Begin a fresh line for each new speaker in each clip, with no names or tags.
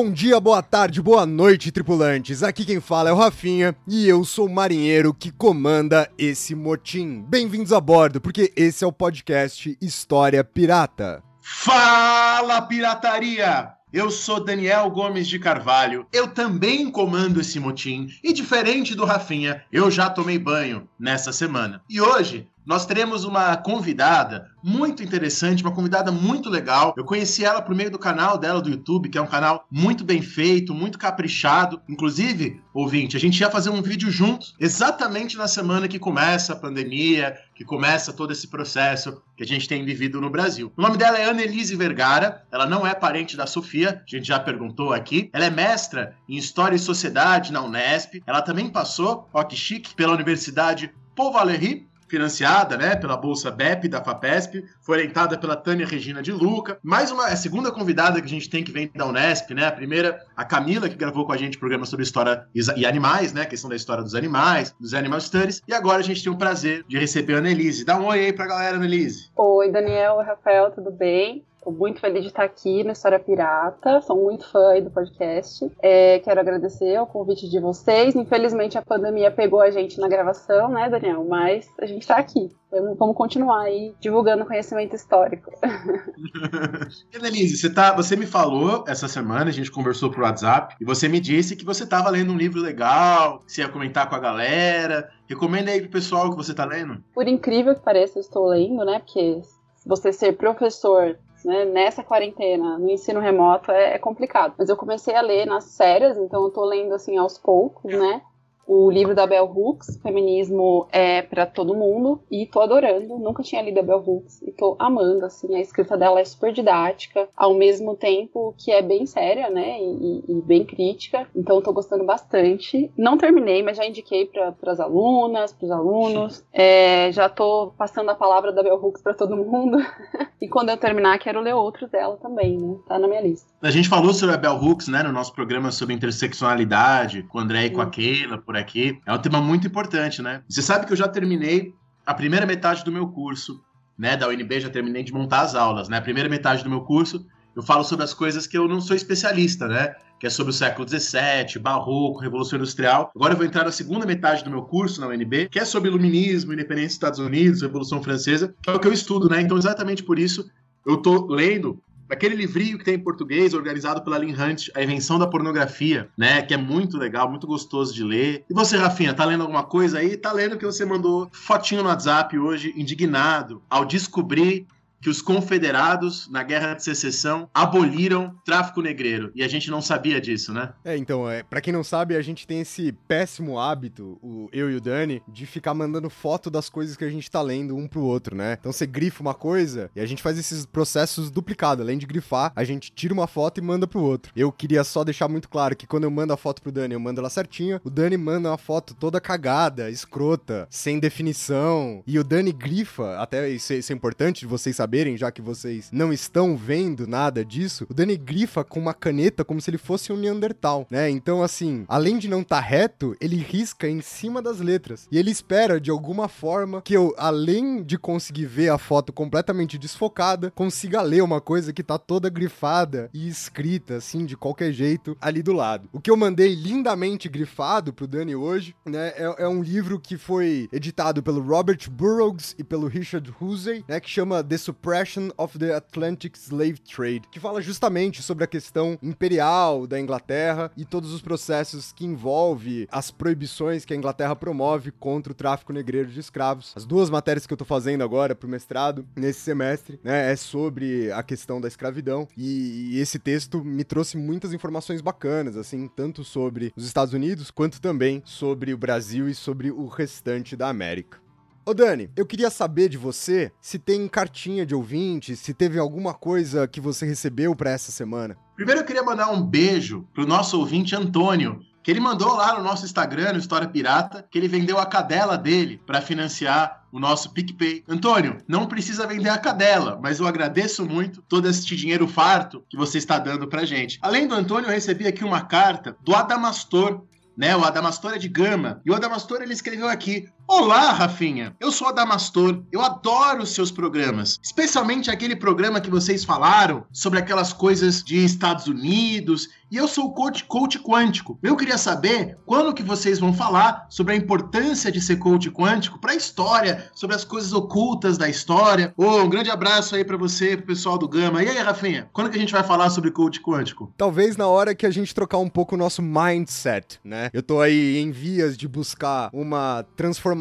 Bom dia, boa tarde, boa noite, tripulantes. Aqui quem fala é o Rafinha e eu sou o marinheiro que comanda esse motim. Bem-vindos a bordo, porque esse é o podcast História Pirata.
Fala, pirataria! Eu sou Daniel Gomes de Carvalho. Eu também comando esse motim e diferente do Rafinha, eu já tomei banho nessa semana. E hoje nós teremos uma convidada muito interessante, uma convidada muito legal. Eu conheci ela por meio do canal dela do YouTube, que é um canal muito bem feito, muito caprichado. Inclusive, ouvinte, a gente ia fazer um vídeo juntos, exatamente na semana que começa a pandemia, que começa todo esse processo que a gente tem vivido no Brasil. O nome dela é Annelise Vergara, ela não é parente da Sofia, a gente já perguntou aqui. Ela é mestra em História e Sociedade na Unesp. Ela também passou, ó que chique, pela Universidade Paul Valéry, financiada né, pela Bolsa BEP da FAPESP, foi orientada pela Tânia Regina de Luca. Mais uma, a segunda convidada que a gente tem que vem da Unesp, né? A primeira, a Camila, que gravou com a gente programa sobre história e animais, né? A questão da história dos animais, dos Animal Studies. E agora a gente tem o prazer de receber a Annelise. Dá um oi aí pra galera, Annelise.
Oi, Daniel, Rafael, tudo bem? Estou muito feliz de estar aqui no História Pirata. Sou muito fã aí do podcast. É, quero agradecer o convite de vocês. Infelizmente a pandemia pegou a gente na gravação, né, Daniel? Mas a gente está aqui. Vamos, vamos continuar aí divulgando conhecimento histórico.
Annelise, você, tá, você me falou essa semana, a gente conversou por WhatsApp, e você me disse que você estava lendo um livro legal, que você ia comentar com a galera. Recomenda aí pro pessoal o que você está lendo.
Por incrível que pareça, eu estou lendo, né? Porque você ser professor né, nessa quarentena, no ensino remoto, é, é, complicado. Mas eu comecei a ler nas férias, então eu tô lendo assim aos poucos, né? O livro da Bell Hooks, Feminismo é para todo mundo, e tô adorando. Nunca tinha lido a Bell Hooks e tô amando, assim, a escrita dela é super didática, ao mesmo tempo que é bem séria, né, e, e bem crítica. Então tô gostando bastante. Não terminei, mas já indiquei para as alunas, para os alunos. É, já tô passando a palavra da Bell Hooks para todo mundo. e quando eu terminar, quero ler outros dela também, né? Tá na minha lista.
A gente falou sobre a Bell Hooks, né, no nosso programa sobre interseccionalidade, com o André e com a Keila, por aqui. É um tema muito importante, né? Você sabe que eu já terminei a primeira metade do meu curso, né, da UNB, já terminei de montar as aulas, né? A primeira metade do meu curso, eu falo sobre as coisas que eu não sou especialista, né? Que é sobre o século XVII, Barroco, Revolução Industrial. Agora eu vou entrar na segunda metade do meu curso na UNB, que é sobre Iluminismo, Independência dos Estados Unidos, Revolução Francesa, que é o que eu estudo, né? Então, exatamente por isso, eu tô lendo Aquele livrinho que tem em português, organizado pela Lynn Hunt, A Invenção da Pornografia, né? Que é muito legal, muito gostoso de ler. E você, Rafinha, tá lendo alguma coisa aí? Tá lendo que você mandou fotinho no WhatsApp hoje, indignado, ao descobrir que os confederados, na Guerra de Secessão, aboliram tráfico negreiro. E a gente não sabia disso, né?
É, então, é, para quem não sabe, a gente tem esse péssimo hábito, o, eu e o Dani, de ficar mandando foto das coisas que a gente tá lendo um pro outro, né? Então você grifa uma coisa e a gente faz esses processos duplicados. Além de grifar, a gente tira uma foto e manda pro outro. Eu queria só deixar muito claro que quando eu mando a foto pro Dani, eu mando ela certinha. O Dani manda uma foto toda cagada, escrota, sem definição. E o Dani grifa, até isso, isso é importante de vocês saberem saberem, já que vocês não estão vendo nada disso, o Dani grifa com uma caneta como se ele fosse um Neandertal, né? Então, assim, além de não estar tá reto, ele risca em cima das letras. E ele espera, de alguma forma, que eu, além de conseguir ver a foto completamente desfocada, consiga ler uma coisa que tá toda grifada e escrita, assim, de qualquer jeito, ali do lado. O que eu mandei lindamente grifado pro Dani hoje, né, é, é um livro que foi editado pelo Robert Burroughs e pelo Richard Hussey, né, que chama The Suppression of the Atlantic Slave Trade, que fala justamente sobre a questão imperial da Inglaterra e todos os processos que envolve as proibições que a Inglaterra promove contra o tráfico negreiro de escravos. As duas matérias que eu tô fazendo agora pro mestrado nesse semestre, né, é sobre a questão da escravidão e, e esse texto me trouxe muitas informações bacanas, assim, tanto sobre os Estados Unidos quanto também sobre o Brasil e sobre o restante da América. Ô Dani, eu queria saber de você se tem cartinha de ouvinte, se teve alguma coisa que você recebeu para essa semana.
Primeiro eu queria mandar um beijo pro nosso ouvinte Antônio, que ele mandou lá no nosso Instagram, no História Pirata, que ele vendeu a cadela dele para financiar o nosso PicPay. Antônio, não precisa vender a cadela, mas eu agradeço muito todo este dinheiro farto que você está dando pra gente. Além do Antônio, eu recebi aqui uma carta do Adamastor, né? O Adamastor é de Gama. E o Adamastor ele escreveu aqui: Olá, Rafinha. Eu sou Adamastor. Eu adoro os seus programas, especialmente aquele programa que vocês falaram sobre aquelas coisas de Estados Unidos. E eu sou coach, coach quântico. Eu queria saber quando que vocês vão falar sobre a importância de ser coach quântico para a história, sobre as coisas ocultas da história. Oh, um grande abraço aí para você, pro pessoal do Gama. E aí, Rafinha, quando que a gente vai falar sobre coach quântico?
Talvez na hora que a gente trocar um pouco o nosso mindset, né? Eu tô aí em vias de buscar uma transformação,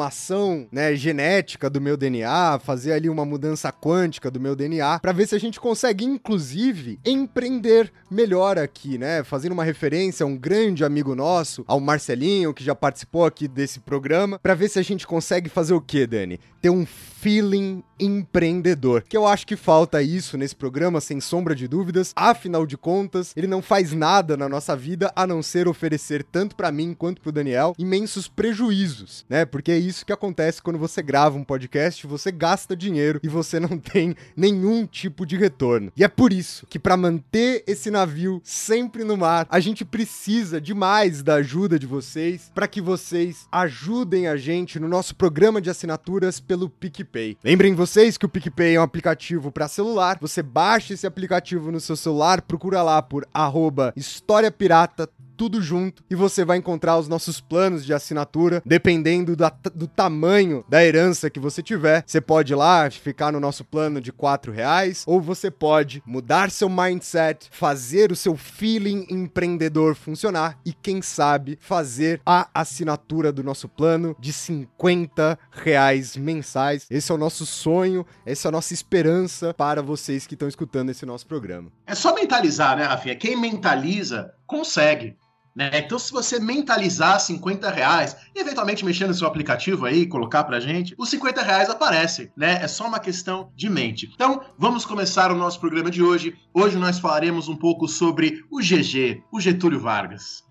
né, genética do meu DNA, fazer ali uma mudança quântica do meu DNA, para ver se a gente consegue inclusive empreender melhor aqui, né? Fazendo uma referência a um grande amigo nosso, ao Marcelinho, que já participou aqui desse programa, para ver se a gente consegue fazer o quê, Dani? Ter um feeling empreendedor. Que eu acho que falta isso nesse programa, sem sombra de dúvidas. Afinal de contas, ele não faz nada na nossa vida a não ser oferecer tanto para mim quanto pro Daniel imensos prejuízos, né? Porque isso que acontece quando você grava um podcast, você gasta dinheiro e você não tem nenhum tipo de retorno. E é por isso que para manter esse navio sempre no mar, a gente precisa demais da ajuda de vocês para que vocês ajudem a gente no nosso programa de assinaturas pelo PicPay. Lembrem vocês que o PicPay é um aplicativo para celular. Você baixa esse aplicativo no seu celular, procura lá por arroba História Pirata tudo junto e você vai encontrar os nossos planos de assinatura, dependendo da, do tamanho da herança que você tiver. Você pode ir lá ficar no nosso plano de quatro reais, ou você pode mudar seu mindset, fazer o seu feeling empreendedor funcionar e quem sabe fazer a assinatura do nosso plano de 50 reais mensais. Esse é o nosso sonho, essa é a nossa esperança para vocês que estão escutando esse nosso programa.
É só mentalizar, né, Rafinha? Quem mentaliza, consegue. Né? Então, se você mentalizar 50 reais e eventualmente mexer no seu aplicativo aí, colocar pra gente, os 50 reais aparecem, né? É só uma questão de mente. Então, vamos começar o nosso programa de hoje. Hoje nós falaremos um pouco sobre o GG, o Getúlio Vargas.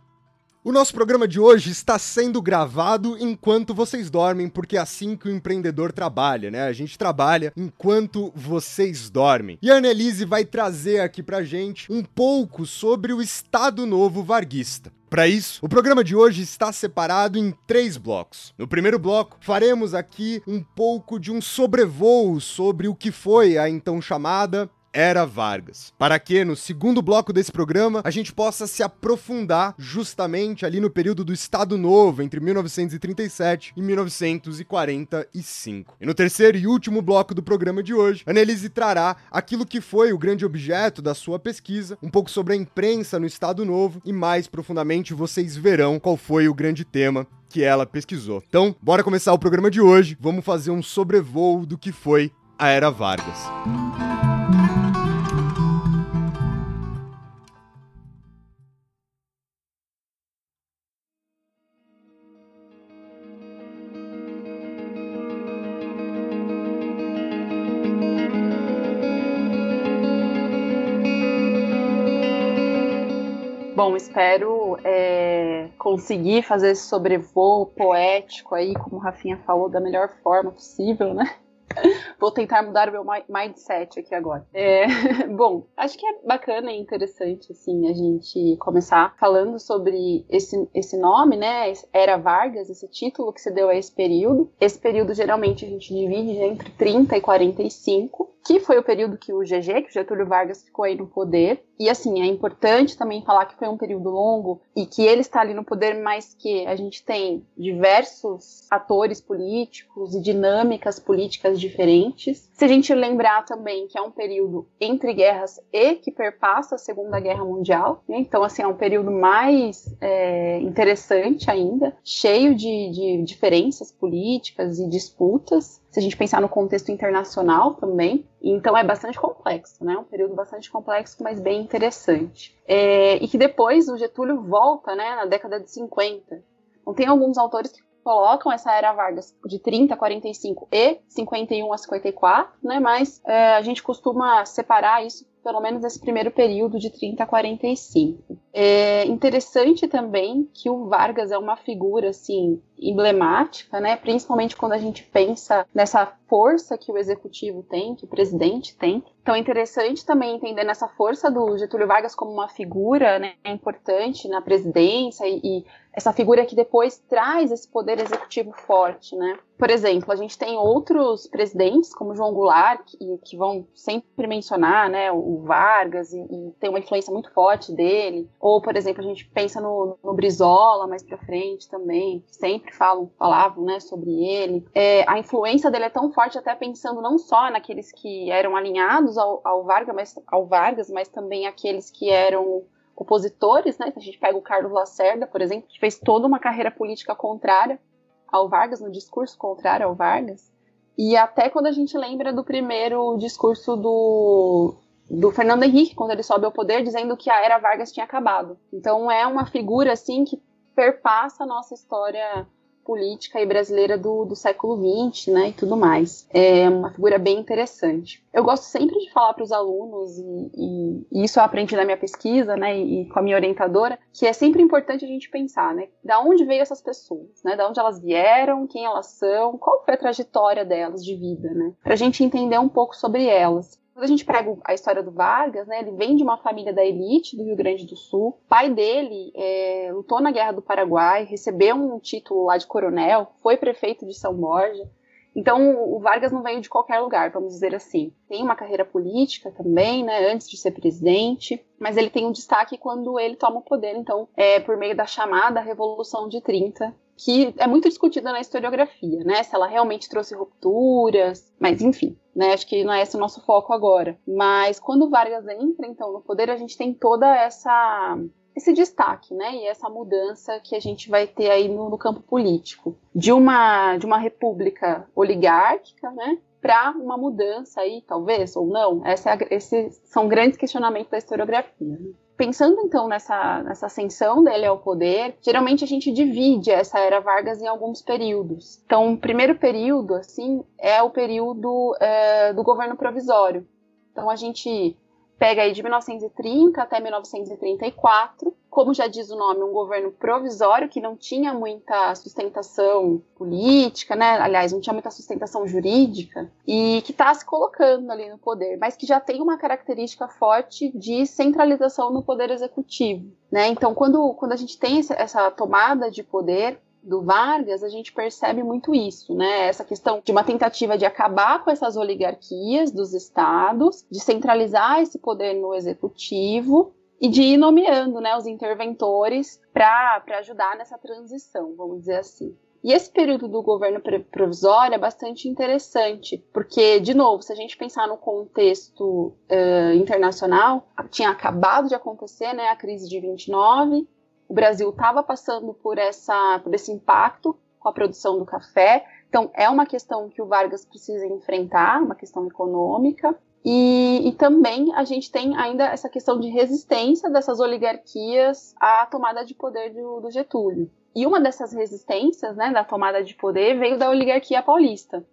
O nosso programa de hoje está sendo gravado enquanto vocês dormem, porque é assim que o empreendedor trabalha, né? A gente trabalha enquanto vocês dormem. E a Annelise vai trazer aqui pra gente um pouco sobre o Estado Novo Varguista. Para isso, o programa de hoje está separado em três blocos. No primeiro bloco, faremos aqui um pouco de um sobrevoo sobre o que foi a então chamada era Vargas. Para que no segundo bloco desse programa a gente possa se aprofundar justamente ali no período do Estado Novo, entre 1937 e 1945. E no terceiro e último bloco do programa de hoje, Annelise trará aquilo que foi o grande objeto da sua pesquisa, um pouco sobre a imprensa no Estado Novo e mais profundamente vocês verão qual foi o grande tema que ela pesquisou. Então, bora começar o programa de hoje. Vamos fazer um sobrevoo do que foi a Era Vargas.
Bom, espero é, conseguir fazer esse sobrevoo poético aí, como o Rafinha falou, da melhor forma possível, né? Vou tentar mudar o meu mindset aqui agora. É, bom, acho que é bacana e interessante, assim, a gente começar falando sobre esse, esse nome, né? Era Vargas, esse título que se deu a esse período. Esse período, geralmente, a gente divide entre 30 e 45. que foi o período que o GG, que o Getúlio Vargas ficou aí no poder. E assim, é importante também falar que foi um período longo e que ele está ali no poder, mas que a gente tem diversos atores políticos e dinâmicas políticas diferentes. Se a gente lembrar também que é um período entre guerras e que perpassa a Segunda Guerra Mundial, né? então assim, é um período mais é, interessante ainda, cheio de, de diferenças políticas e disputas se a gente pensar no contexto internacional também. Então é bastante complexo, né? Um período bastante complexo, mas bem interessante. É, e que depois o Getúlio volta, né, na década de 50. Então tem alguns autores que colocam essa era Vargas de 30 a 45 e 51 a 54, né? Mas é, a gente costuma separar isso pelo menos nesse primeiro período de 30 a 45. É interessante também que o Vargas é uma figura assim emblemática, né? Principalmente quando a gente pensa nessa força que o executivo tem, que o presidente tem. Então é interessante também entender nessa força do Getúlio Vargas como uma figura né, importante na presidência e, e essa figura que depois traz esse poder executivo forte, né? Por exemplo, a gente tem outros presidentes, como João Goulart, que, que vão sempre mencionar né, o Vargas e, e, tem uma influência muito forte dele. Ou, por exemplo, a gente pensa no, no Brizola mais pra frente também, que sempre falam, falavam né, sobre ele. É, a influência dele é tão forte, até pensando não só naqueles que eram alinhados ao, ao, Vargas, mas, ao Vargas, mas também aqueles que eram opositores, né? A gente pega o Carlos Lacerda, por exemplo, que fez toda uma carreira política contrária ao Vargas, no discurso contrário ao Vargas. E até quando a gente lembra do primeiro discurso do, do Fernando Henrique, quando ele sobe ao poder, dizendo que a era Vargas tinha acabado. Então é uma figura assim que perpassa a nossa história política e brasileira do, do século XX, né, e tudo mais. É uma figura bem interessante. Eu gosto sempre de falar para os alunos, e, e, isso eu aprendi na minha pesquisa, né, e, e, com a minha orientadora, que é sempre importante a gente pensar, né, da onde veio essas pessoas, né, da onde elas vieram, quem elas são, qual foi a trajetória delas de vida, né, para a gente entender um pouco sobre elas. Quando a gente pega a história do Vargas, né, ele vem de uma família da elite do Rio Grande do Sul. O pai dele é, lutou na Guerra do Paraguai, recebeu um título lá de coronel, foi prefeito de São Borja. Então, o Vargas não veio de qualquer lugar, vamos dizer assim. Tem uma carreira política também, né, antes de ser presidente, mas ele tem um destaque quando ele toma o poder, então, é por meio da chamada Revolução de 30, que é muito discutida na historiografia, né? Se ela realmente trouxe rupturas, mas enfim, né? Acho que não é esse o nosso foco agora. Mas quando Vargas entra, então, no poder, a gente tem toda essa esse destaque, né, e essa mudança que a gente vai ter aí no, no campo político, de uma de uma república oligárquica, né, para uma mudança aí, talvez ou não. Essa é esses são grandes questionamentos da historiografia. Né? Pensando então nessa, nessa ascensão dele ao poder, geralmente a gente divide essa era Vargas em alguns períodos. Então, o primeiro período, assim, é o período é, do governo provisório. Então, a gente pega aí de 1930 até 1934, como já diz o nome, um governo provisório que não tinha muita sustentação política, né? Aliás, não tinha muita sustentação jurídica e que está se colocando ali no poder, mas que já tem uma característica forte de centralização no poder executivo, né? Então, quando, quando a gente tem essa tomada de poder, do Vargas, a gente percebe muito isso, né? Essa questão de uma tentativa de acabar com essas oligarquias dos estados, de centralizar esse poder no executivo e de ir nomeando né, os interventores para ajudar nessa transição, vamos dizer assim. E esse período do governo provisório é bastante interessante, porque, de novo, se a gente pensar no contexto uh, internacional, tinha acabado de acontecer né, a crise de 29, o Brasil estava passando por, essa, por esse impacto com a produção do café. Então, é uma questão que o Vargas precisa enfrentar, uma questão econômica. E, e, também a gente tem ainda essa questão de resistência dessas oligarquias à tomada de poder do, do Getúlio. E uma dessas resistências, né, da tomada de poder, veio da oligarquia paulista.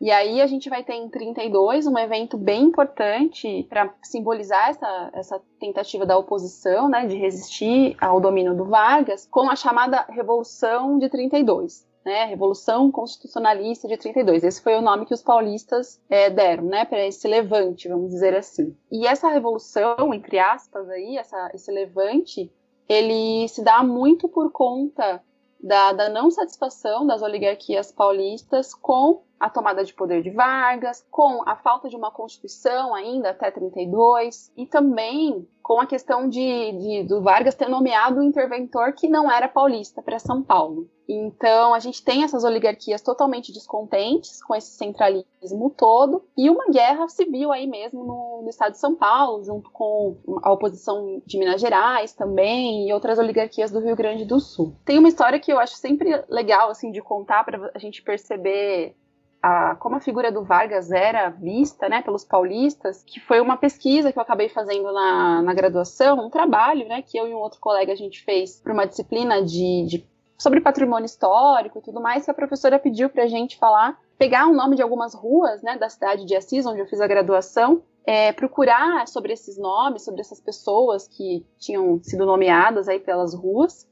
E aí a gente vai ter em 32 um evento bem importante para simbolizar essa, essa tentativa da oposição, né, de resistir ao domínio do Vargas, com a chamada Revolução de 32. Né, Revolução Constitucionalista de 32. Esse foi o nome que os paulistas é, deram, né, para esse levante, vamos dizer assim. E essa revolução, entre aspas, aí, essa, esse levante, ele se dá muito por conta da, da não satisfação das oligarquias paulistas com a tomada de poder de Vargas, com a falta de uma constituição ainda até 32 e também com a questão de, de do Vargas ter nomeado um interventor que não era paulista para São Paulo. Então, a gente tem essas oligarquias totalmente descontentes com esse centralismo todo e uma guerra civil aí mesmo no, no, estado de São Paulo, junto com a oposição de Minas Gerais também e outras oligarquias do Rio Grande do Sul. Tem uma história que eu acho sempre legal assim de contar para a gente perceber a, como a figura do Vargas era vista né, pelos paulistas, que foi uma pesquisa que eu acabei fazendo na, na graduação, um trabalho né, que eu e um outro colega a gente fez para uma disciplina de, de, sobre patrimônio histórico e tudo mais, que a professora pediu para a gente falar, pegar o nome de algumas ruas né, da cidade de Assis, onde eu fiz a graduação, é, procurar sobre esses nomes, sobre essas pessoas que tinham sido nomeadas aí pelas ruas,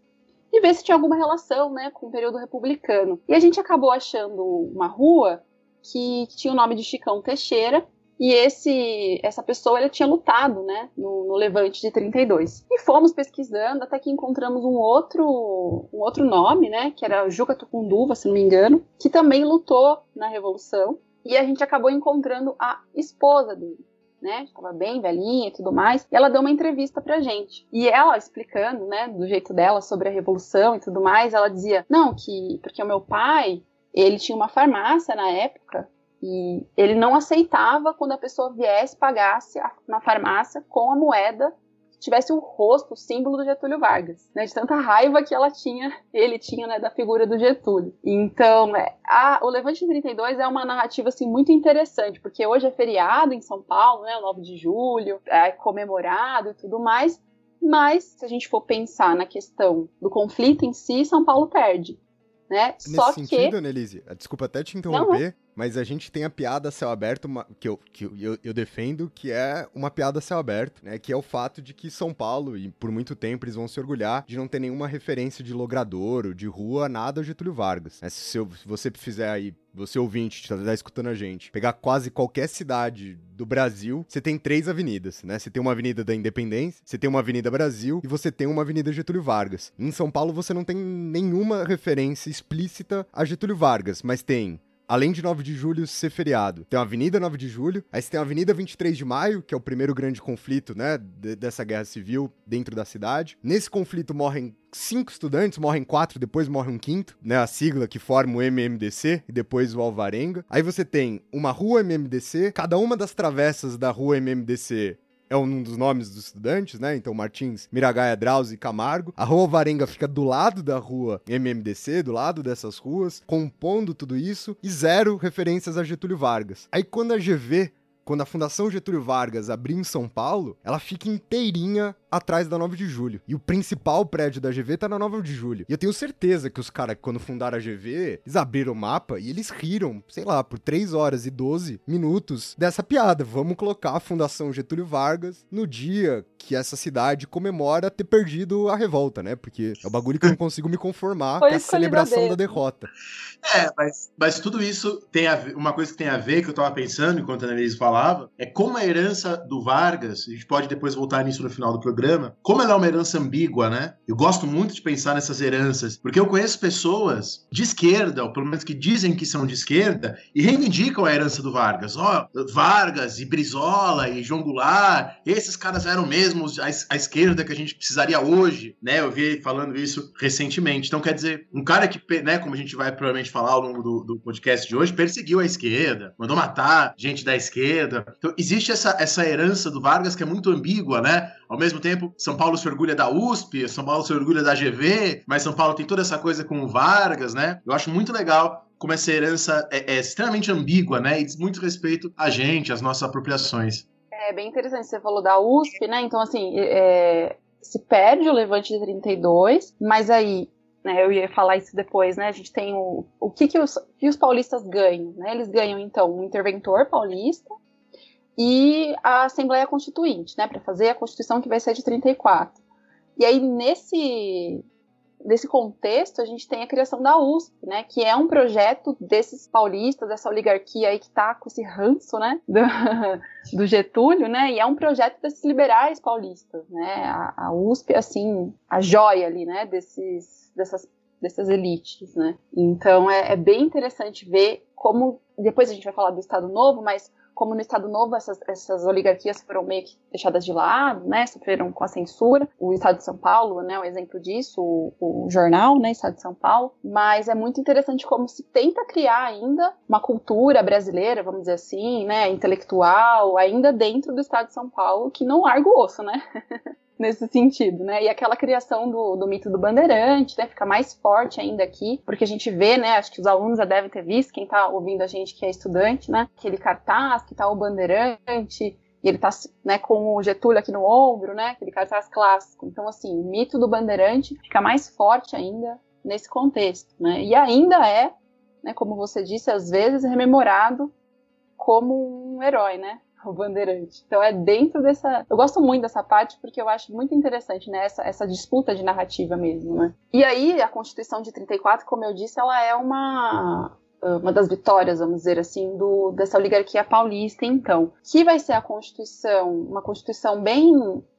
e ver se tinha alguma relação, né, com o período republicano. E a gente acabou achando uma rua que, tinha o nome de Chicão Teixeira, e esse, essa pessoa ele tinha lutado, né, no, no, Levante de 32. E fomos pesquisando até que encontramos um outro, um outro nome, né, que era Juca Tucunduva, se não me engano, que também lutou na Revolução. E a gente acabou encontrando a esposa dele, né? Estava bem velhinha e tudo mais. E ela deu uma entrevista pra gente. E ela explicando, né, do jeito dela sobre a revolução e tudo mais, ela dizia: "Não, que porque o meu pai, ele tinha uma farmácia na época e ele não aceitava quando a pessoa viesse pagasse na farmácia com a moeda tivesse o rosto, o símbolo do Getúlio Vargas, né, de tanta raiva que ela tinha, ele tinha, né, da figura do Getúlio. Então, é, a, o Levante de 32 é uma narrativa assim muito interessante, porque hoje é feriado em São Paulo, né, 9 de julho, é comemorado e tudo mais, mas se a gente for pensar na questão do conflito em si, São Paulo perde. Né?
Nesse
Só
sentido,
que...
Annelise, desculpa até te interromper, não, mas a gente tem a piada céu aberto uma, que, eu, que eu, eu, defendo, que é uma piada céu aberto, né? Que é o fato de que São Paulo, e por muito tempo eles vão se orgulhar de não ter nenhuma referência de logradouro, de rua, nada Getúlio Vargas. Né? Se, eu, se você fizer aí você ouvinte, que tá escutando a gente, pegar quase qualquer cidade do Brasil, você tem três avenidas, né? Você tem uma avenida da Independência, você tem uma avenida Brasil e você tem uma avenida Getúlio Vargas. Em São Paulo você não tem nenhuma referência explícita a Getúlio Vargas, mas tem além de 9 de julho ser feriado, tem a Avenida 9 de Julho, aí você tem a Avenida 23 de Maio, que é o primeiro grande conflito, né, dessa guerra civil dentro da cidade. Nesse conflito morrem cinco estudantes, morrem quatro, depois morre um quinto, né? A sigla que forma o MMDC e depois o Alvarenga. Aí você tem uma rua MMDC, cada uma das travessas da rua MMDC é um dos nomes dos estudantes, né? Então, Martins, Miragaia, Drauzio e Camargo. A Rua Varenga fica do lado da rua MMDC, do lado dessas ruas, compondo tudo isso, e zero referências a Getúlio Vargas. Aí, quando a GV quando a Fundação Getúlio Vargas abriu em São Paulo, ela fica inteirinha atrás da 9 de julho. E o principal prédio da GV tá na 9 de julho. E eu tenho certeza que os caras, quando fundaram a GV, eles abriram o mapa e eles riram, sei lá, por 3 horas e 12 minutos dessa piada. Vamos colocar a Fundação Getúlio Vargas no dia que essa cidade comemora ter perdido a revolta, né? Porque é o bagulho que eu não consigo me conformar
Foi
com a celebração da derrota.
É, mas, mas tudo isso tem a, uma coisa que tem a ver, que eu tava pensando enquanto a Annelise falava, é como a herança do Vargas, a gente pode depois voltar nisso no final do programa, como ela é uma herança ambígua, né? Eu gosto muito de pensar nessas heranças, porque eu conheço pessoas de esquerda, ou pelo menos que dizem que são de esquerda, e reivindicam a herança do Vargas. Ó, oh, Vargas e Brizola e João Goulart, esses caras eram mesmo a, a esquerda que a gente precisaria hoje, né? Eu vi falando isso recentemente. Então, quer dizer, um cara que, né, como a gente vai provavelmente falar ao longo do, do podcast de hoje, perseguiu a esquerda, mandou matar gente da esquerda. Então, existe essa, essa herança do Vargas que é muito ambígua, né? Ao mesmo tempo, São Paulo se orgulha da USP, São Paulo se orgulha da GV, mas São Paulo tem toda essa coisa com o Vargas, né? Eu acho muito legal como essa herança é, é extremamente ambígua, né? E diz muito respeito a gente, às nossas apropriações.
É bem interessante, você falou da USP, né? Então, assim, é, se perde o levante de 32, mas aí né, eu ia falar isso depois, né? A gente tem o, o que, que, os, que os paulistas ganham, né? Eles ganham, então, um interventor paulista e a Assembleia Constituinte, né? Para fazer a Constituição que vai ser de 34. E aí, nesse, nesse contexto, a gente tem a criação da USP, né, que é um projeto desses paulistas, dessa oligarquia aí que tá com esse ranço, né, do, do Getúlio, né, e é um projeto desses liberais paulistas, né, a, a USP, assim, a joia ali, né, desses, dessas dessas elites, né? Então é, é bem interessante ver como depois a gente vai falar do Estado Novo, mas como no Estado Novo essas, essas oligarquias foram meio que deixadas de lado, né, sofreram com a censura. O Estado de São Paulo, né, um exemplo disso, o, o, jornal, né, Estado de São Paulo. Mas é muito interessante como se tenta criar ainda uma cultura brasileira, vamos dizer assim, né, intelectual, ainda dentro do Estado de São Paulo, que não larga o osso, né? nesse sentido, né? E aquela criação do, do mito do bandeirante, né? Fica mais forte ainda aqui, porque a gente vê, né? Acho que os alunos já devem ter visto, quem tá ouvindo a gente que é estudante, né? Aquele cartaz que tá o bandeirante, e ele tá né, com o Getúlio aqui no ombro, né? Aquele cartaz clássico. Então, assim, o mito do bandeirante fica mais forte ainda nesse contexto, né? E ainda é, né, como você disse, às vezes rememorado como um herói, né? o Bandeirante. Então é dentro dessa. Eu gosto muito dessa parte porque eu acho muito interessante, né? Essa, essa disputa de narrativa mesmo, né? E aí, a Constituição de 34, como eu disse, ela é uma. Uma das vitórias, vamos dizer assim, do, dessa oligarquia paulista, então. Que vai ser a Constituição, uma Constituição bem.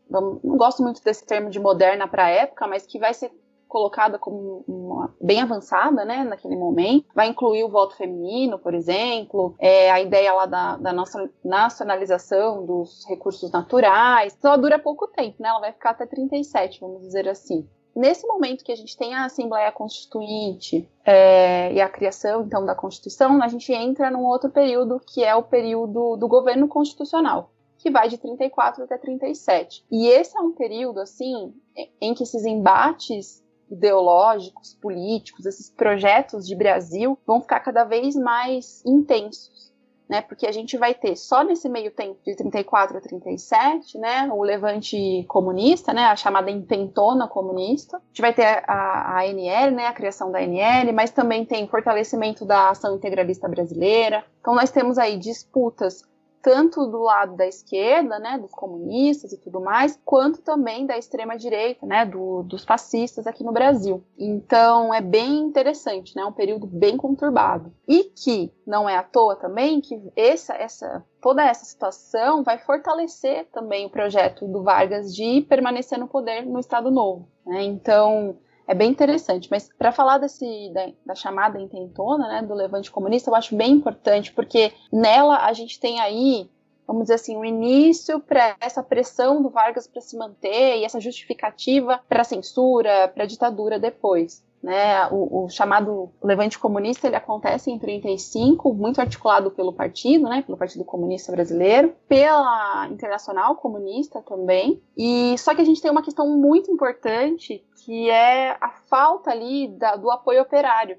Não gosto muito desse termo de moderna para a época, mas que vai ser colocada como uma, bem avançada, né, naquele momento. Vai incluir o voto feminino, por exemplo, é, a ideia lá da, da nossa nacionalização dos recursos naturais. Ela dura pouco tempo, né? Ela vai ficar até 37, vamos dizer assim. Nesse momento que a gente tem a Assembleia Constituinte é, e a criação, então, da Constituição, a gente entra num outro período, que é o período do governo constitucional que vai de 34 até 37. E esse é um período, assim, em que esses embates ideológicos, políticos, esses projetos de Brasil vão ficar cada vez mais intensos. Né, porque a gente vai ter só nesse meio tempo de 34 a 37, né, o levante comunista, né, a chamada intentona comunista. A gente vai ter a, a ANL, né, a criação da ANL, mas também tem fortalecimento da ação integralista brasileira. Então nós temos aí disputas tanto do lado da esquerda, né, dos comunistas e tudo mais, quanto também da extrema direita, né, do, dos fascistas aqui no Brasil. Então é bem interessante, né, um período bem conturbado e que não é à toa também que essa essa toda essa situação vai fortalecer também o projeto do Vargas de permanecer no poder no Estado Novo. Né? Então é bem interessante. Mas para falar desse, da, da, chamada intentona, né, do levante comunista, eu acho bem importante, porque nela a gente tem aí, vamos dizer assim, o um início para essa pressão do Vargas para se manter e essa justificativa para a censura, para a ditadura depois. Né, o, o, chamado levante comunista ele acontece em 35, muito articulado pelo partido, né, pelo Partido Comunista Brasileiro, pela Internacional Comunista também. E só que a gente tem uma questão muito importante que é a falta ali da, do apoio operário,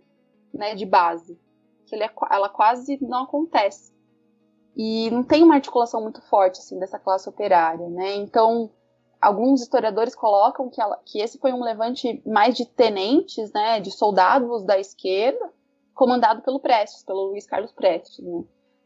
né, de base, que é, ela quase não acontece. E não tem uma articulação muito forte assim dessa classe operária, né? Então alguns historiadores colocam que, ela, que esse foi um levante mais de tenentes, né, de soldados da esquerda, comandado pelo Prestes, pelo Luiz Carlos Prestes. Né?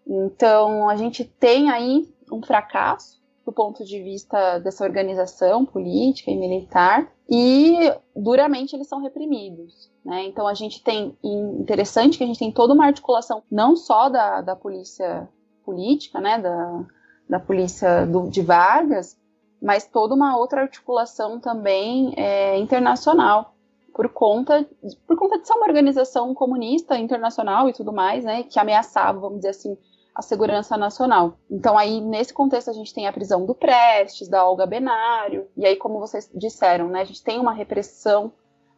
Então, a gente tem aí um fracasso do ponto de vista dessa organização política e militar, e duramente eles são reprimidos. Né? Então, a gente tem, interessante que a gente tem toda uma articulação, não só da, da polícia política, né, da, da polícia do, de Vargas, mas toda uma outra articulação também é, internacional, por conta, por conta de ser uma organização comunista internacional e tudo mais, né, que ameaçava, vamos dizer assim, a segurança nacional. Então aí nesse contexto a gente tem a prisão do Prestes, da Olga Benário, e aí como vocês disseram, né, a gente tem uma repressão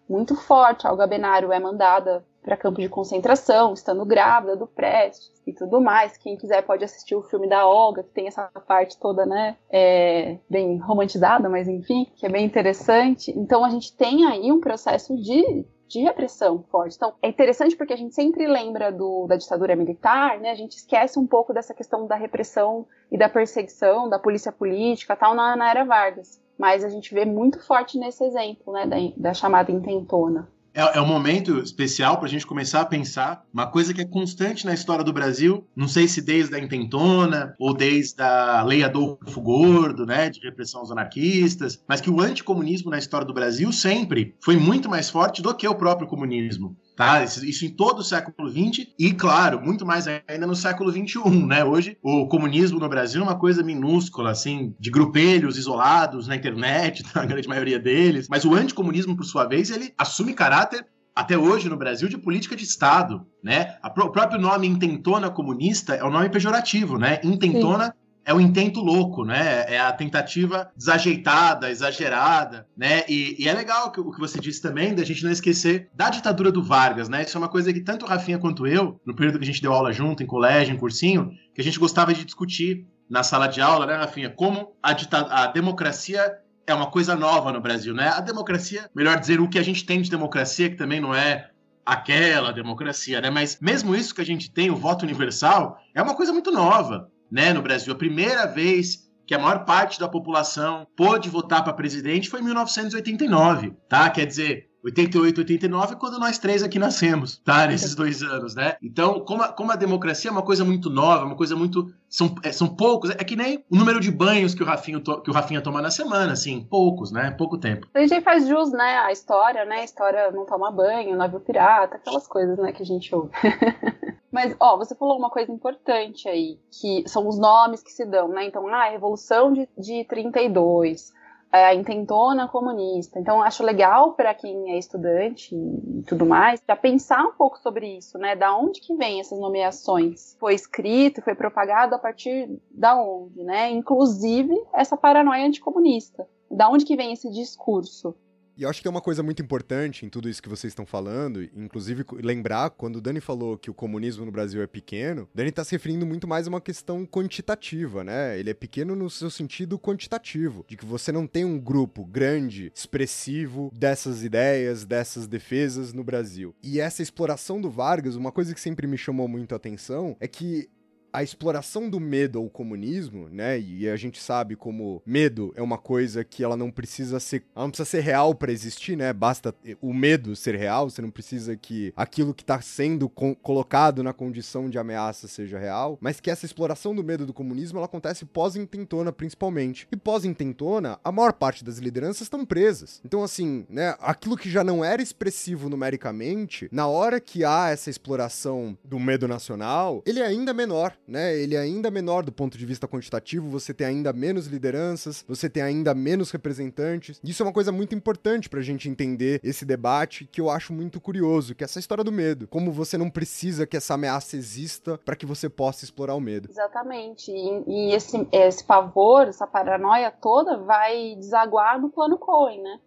muito forte. A Olga Benário é mandada para campo de concentração, estando grávida do Prestes e tudo mais. Quem quiser pode assistir o filme da Olga, que tem essa parte toda, né, é, bem romantizada, mas enfim, que é bem interessante. Então a gente tem aí um processo de de repressão forte. Então, é interessante porque a gente sempre lembra do, da ditadura militar, né? A gente esquece um pouco dessa questão da repressão e da perseguição da polícia política tal na, na era Vargas. Mas a gente vê muito forte nesse exemplo, né, da, da chamada intentona
é, é um momento especial para a gente começar a pensar uma coisa que é constante na história do Brasil. Não sei se desde a intentona ou desde a lei Adolfo Gordo, né, de repressão aos anarquistas, mas que o anticomunismo na história do Brasil sempre foi muito mais forte do que o próprio comunismo. Tá? Isso em todo o século XX e, claro, muito mais ainda no século XXI, né? Hoje, o comunismo no Brasil é uma coisa minúscula, assim, de grupelhos isolados na internet, a grande maioria deles. Mas o anticomunismo, por sua vez, ele assume caráter até hoje no Brasil, de política de Estado, né? O próprio nome intentona comunista é um nome pejorativo, né? Intentona Sim. É o intento louco, né? É a tentativa desajeitada, exagerada, né? E, e é legal que, o que você disse também, da gente não esquecer da ditadura do Vargas, né? Isso é uma coisa que tanto o Rafinha quanto eu, no período que a gente deu aula junto, em colégio, em cursinho, que a gente gostava de discutir na sala de aula, né, Rafinha? Como a, a democracia é uma coisa nova no Brasil, né? A democracia, melhor dizer, o que a gente tem de democracia, que também não é aquela democracia, né? Mas mesmo isso que a gente tem, o voto universal, é uma coisa muito nova, né, no Brasil. A primeira vez que a maior parte da população pôde votar para presidente foi em 1989, tá? Quer dizer, 88, 89, quando nós três aqui nascemos, tá? Nesses dois anos, né? Então, como a, como a democracia é uma coisa muito nova, uma coisa muito. São, é, são poucos, é que nem o número de banhos que o, Rafinha, que o Rafinha toma na semana, assim, poucos, né? Pouco tempo.
A gente faz jus, né? A história, né? A história não toma banho, navio pirata, aquelas coisas, né? Que a gente ouve. Mas, ó, você falou uma coisa importante aí, que são os nomes que se dão, né? Então, ah, Revolução de, de 32, a intentona comunista. Então, acho legal para quem é estudante e tudo mais, já pensar um pouco sobre isso, né? Da onde que vem essas nomeações? Foi escrito, foi propagado a partir da onde, né? Inclusive essa paranoia anticomunista. Da onde que vem esse discurso?
E eu acho que é uma coisa muito importante em tudo isso que vocês estão falando, inclusive lembrar, quando o Dani falou que o comunismo no Brasil é pequeno, o Dani está se referindo muito mais a uma questão quantitativa, né? Ele é pequeno no seu sentido quantitativo, de que você não tem um grupo grande, expressivo dessas ideias, dessas defesas no Brasil. E essa exploração do Vargas, uma coisa que sempre me chamou muito a atenção é que a exploração do medo ao comunismo, né? E a gente sabe como medo é uma coisa que ela não precisa ser, ela não precisa ser real para existir, né? Basta o medo ser real, você não precisa que aquilo que está sendo colocado na condição de ameaça seja real, mas que essa exploração do medo do comunismo ela acontece pós-intentona principalmente. E pós-intentona, a maior parte das lideranças estão presas. Então assim, né, aquilo que já não era expressivo numericamente, na hora que há essa exploração do medo nacional, ele é ainda menor né? Ele é ainda menor do ponto de vista quantitativo, você tem ainda menos lideranças, você tem ainda menos representantes. Isso é uma coisa muito importante pra gente entender esse debate que eu acho muito curioso, que é essa história do medo. Como você não precisa que essa ameaça exista para que você possa explorar o medo.
Exatamente. E, e esse, esse pavor, essa paranoia toda vai desaguar no plano Cohen, né?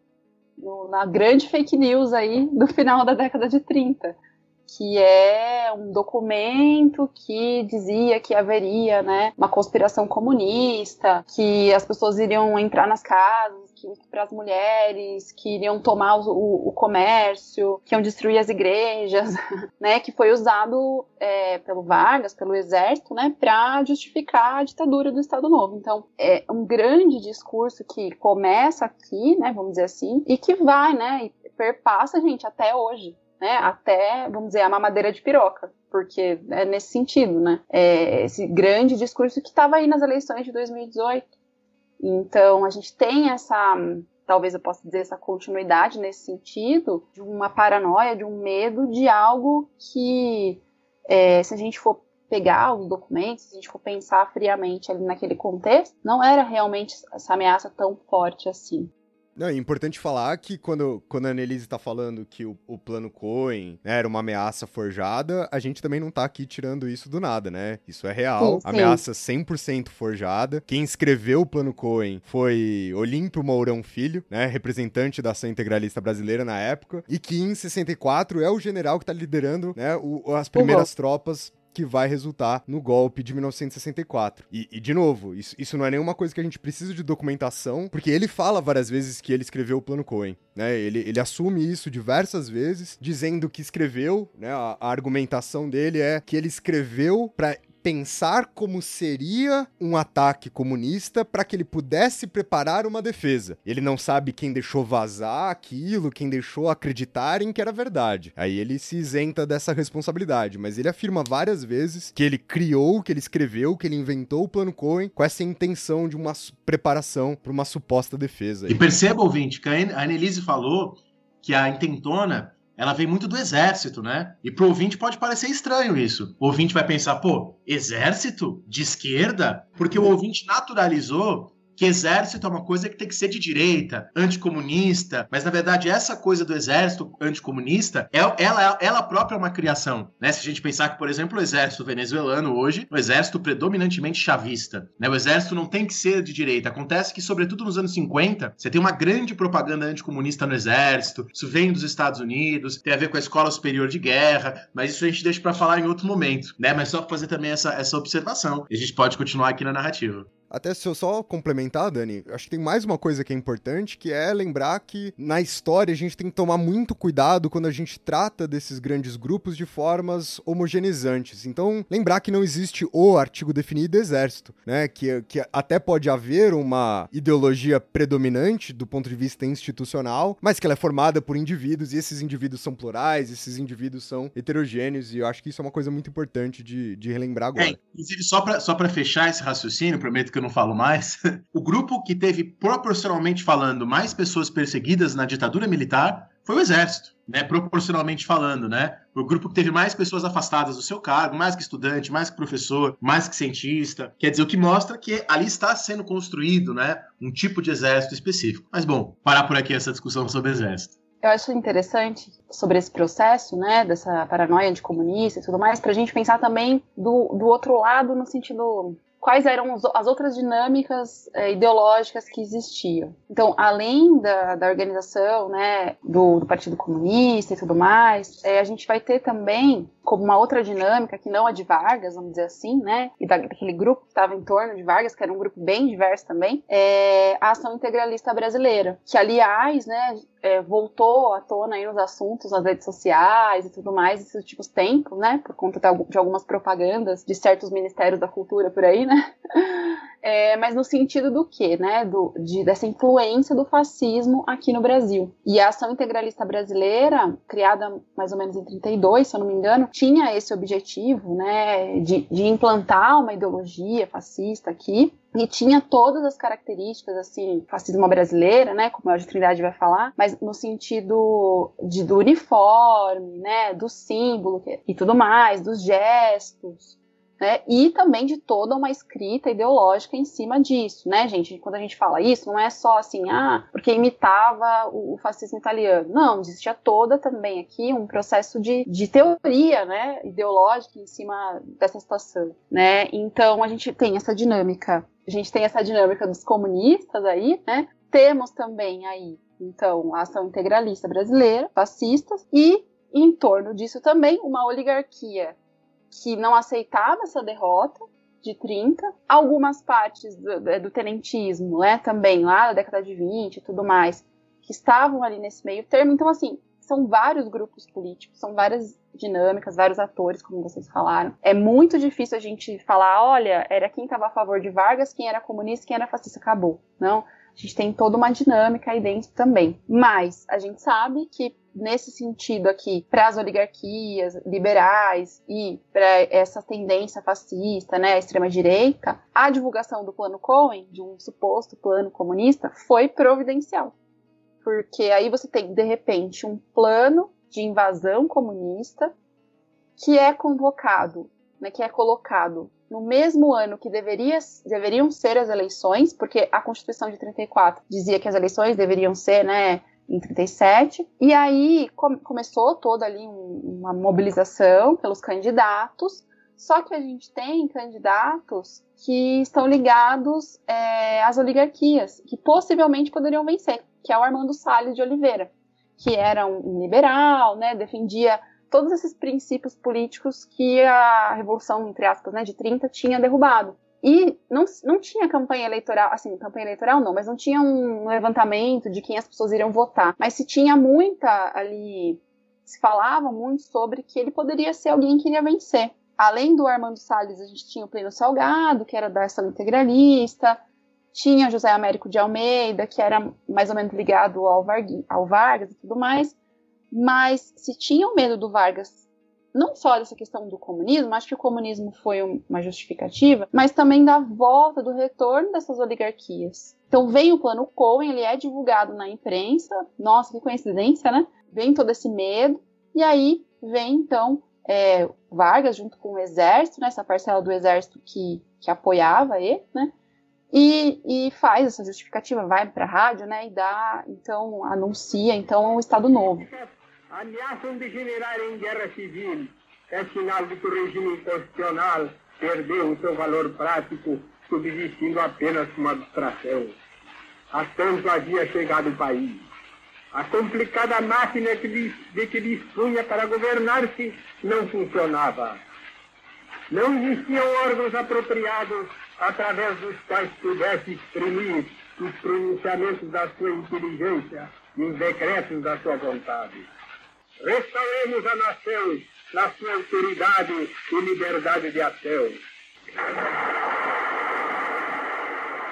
No, na grande fake news aí do final da década de 30 que é um documento que dizia que haveria, né, uma conspiração comunista, que as pessoas iriam entrar nas casas, que para as mulheres, que iriam tomar o, o, comércio, que iam destruir as igrejas, né, que foi usado é, pelo Vargas, pelo exército, né, para justificar a ditadura do Estado Novo. Então, é um grande discurso que começa aqui, né, vamos dizer assim, e que vai, né, e perpassa, gente, até hoje né, até, vamos dizer, a mamadeira de piroca, porque é nesse sentido, né, é esse grande discurso que estava aí nas eleições de 2018. Então, a gente tem essa, talvez eu possa dizer, essa continuidade nesse sentido, de uma paranoia, de um medo de algo que, é, se a gente for pegar os documentos, se a gente for pensar friamente ali naquele contexto, não era realmente essa ameaça tão forte assim.
Não, é importante falar que quando, quando a Annelise tá falando que o, o plano Cohen né, era uma ameaça forjada, a gente também não tá aqui tirando isso do nada, né? Isso é real. Sim, sim. Ameaça 100% forjada. Quem escreveu o plano Cohen foi Olímpio Mourão Filho, né? Representante da ação integralista brasileira na época. E que em 64 é o general que tá liderando né, o, as primeiras uhum. tropas que vai resultar no golpe de 1964. E, e, de novo, isso, isso não é nenhuma coisa que a gente precisa de documentação, porque ele fala várias vezes que ele escreveu o plano Cohen. Né? Ele, ele assume isso diversas vezes, dizendo que escreveu, né? a, a argumentação dele é que ele escreveu para pensar como seria um ataque comunista para que ele pudesse preparar uma defesa. Ele não sabe quem deixou vazar aquilo, quem deixou acreditarem que era verdade. Aí ele se isenta dessa responsabilidade, mas ele afirma várias vezes que ele criou, que ele escreveu, que ele inventou o plano Cohen com essa intenção de uma preparação para uma suposta defesa.
E perceba, ouvinte, que a Annelise falou que a intentona ela vem muito do exército, né? E pro ouvinte pode parecer estranho isso. O ouvinte vai pensar, pô, exército de esquerda? Porque o ouvinte naturalizou que exército é uma coisa que tem que ser de direita, anticomunista, mas na verdade essa coisa do exército anticomunista, é, ela, ela própria é uma criação, né? Se a gente pensar que, por exemplo, o exército venezuelano hoje, o exército predominantemente chavista, né? O exército não tem que ser de direita. Acontece que, sobretudo nos anos 50, você tem uma grande propaganda anticomunista no exército, isso vem dos Estados Unidos, tem a ver com a Escola Superior de Guerra, mas isso a gente deixa para falar em outro momento, né? Mas só pra fazer também essa, essa observação. E a gente pode continuar aqui na narrativa.
Até se eu só complementar, Dani, acho que tem mais uma coisa que é importante, que é lembrar que na história a gente tem que tomar muito cuidado quando a gente trata desses grandes grupos de formas homogeneizantes. Então, lembrar que não existe o artigo definido do exército, né? Que, que até pode haver uma ideologia predominante do ponto de vista institucional, mas que ela é formada por indivíduos e esses indivíduos são plurais, esses indivíduos são heterogêneos, e eu acho que isso é uma coisa muito importante de, de relembrar agora. É,
inclusive, só para só fechar esse raciocínio, prometo que eu não falo mais, o grupo que teve proporcionalmente falando mais pessoas perseguidas na ditadura militar foi o exército, né? Proporcionalmente falando, né? O grupo que teve mais pessoas afastadas do seu cargo, mais que estudante, mais que professor, mais que cientista. Quer dizer, o que mostra que ali está sendo construído, né? Um tipo de exército específico. Mas bom, parar por aqui essa discussão sobre exército.
Eu acho interessante sobre esse processo, né, dessa paranoia de comunista e tudo mais, para a gente pensar também do, do outro lado no sentido quais eram as outras dinâmicas é, ideológicas que existiam. Então, além da, da organização né, do, do, Partido Comunista e tudo mais, é, a gente vai ter também, como uma outra dinâmica, que não a de Vargas, vamos dizer assim, né, e daquele grupo que estava em torno de Vargas, que era um grupo bem diverso também, é a Ação Integralista Brasileira, que, aliás, né, é, voltou à tona aí nos assuntos nas redes sociais e tudo mais esses últimos tempos, né? Por conta de algumas propagandas de certos ministérios da cultura por aí, né? É, mas no sentido do quê, né? Do, de, dessa influência do fascismo aqui no Brasil. E a Ação Integralista Brasileira, criada mais ou menos em 32, se eu não me engano, tinha esse objetivo, né? De, de implantar uma ideologia fascista aqui e tinha todas as características assim fascismo brasileira né como a de Trindade vai falar mas no sentido de do uniforme né do símbolo e tudo mais dos gestos né? E também de toda uma escrita ideológica em cima disso, né, gente? Quando a gente fala isso, não é só assim, ah, porque imitava o, fascismo italiano. Não, existia toda também aqui um processo de, de teoria, né, ideológica em cima dessa situação, né? Então a gente tem essa dinâmica, a gente tem essa dinâmica dos comunistas aí, né? Temos também aí, então, a ação integralista brasileira, fascistas, e em torno disso também uma oligarquia que não aceitava essa derrota de 30, algumas partes do, do tenentismo, né, também lá da década de 20 e tudo mais, que estavam ali nesse meio termo. Então, assim, são vários grupos políticos, são várias dinâmicas, vários atores, como vocês falaram. É muito difícil a gente falar, olha, era quem estava a favor de Vargas, quem era comunista, quem era fascista, acabou. Não, a gente tem toda uma dinâmica aí dentro também. Mas a gente sabe que nesse sentido aqui, para as oligarquias liberais e para essa tendência fascista, né, extrema-direita, a divulgação do plano Cohen, de um suposto plano comunista, foi providencial. Porque aí você tem, de repente, um plano de invasão comunista que é convocado, né, que é colocado no mesmo ano que deveria, deveriam ser as eleições, porque a Constituição de 34 dizia que as eleições deveriam ser, né, em 37. E aí começou toda ali um, uma mobilização pelos candidatos. Só que a gente tem candidatos que estão ligados é, às oligarquias, que possivelmente poderiam vencer, que é o Armando Salles de Oliveira, que era um liberal, né, defendia todos esses princípios políticos que a Revolução, entre aspas, né, de 30 tinha derrubado. E não, não tinha campanha eleitoral, assim, campanha eleitoral não, mas não tinha um levantamento de quem as pessoas iriam votar. Mas se tinha muita ali, se falava muito sobre que ele poderia ser alguém que iria vencer. Além do Armando Salles, a gente tinha o Pleno Salgado, que era da ação integralista, tinha José Américo de Almeida, que era mais ou menos ligado ao, ao Vargas e tudo mais. Mas se tinham medo do Vargas não só dessa questão do comunismo, acho que o comunismo foi uma justificativa, mas também da volta, do retorno dessas oligarquias. Então vem o plano Cohen, ele é divulgado na imprensa, nossa, que coincidência, né? Vem todo esse medo, e aí vem então é, Vargas junto com o exército, né, essa parcela do exército que, que apoiava ele, né? e, e faz essa justificativa, vai para a rádio, né, e dá, então, anuncia, então, o Estado Novo.
Ameaçam degenerar em guerra civil. É sinal de que o regime constitucional perdeu o seu valor prático, subsistindo apenas como abstração. A tanto havia chegado o país. A complicada máquina de que dispunha para governar-se não funcionava. Não existiam órgãos apropriados através dos quais pudesse exprimir os pronunciamentos da sua inteligência e os decretos da sua vontade. Restauremos a nação na sua autoridade e liberdade de ação.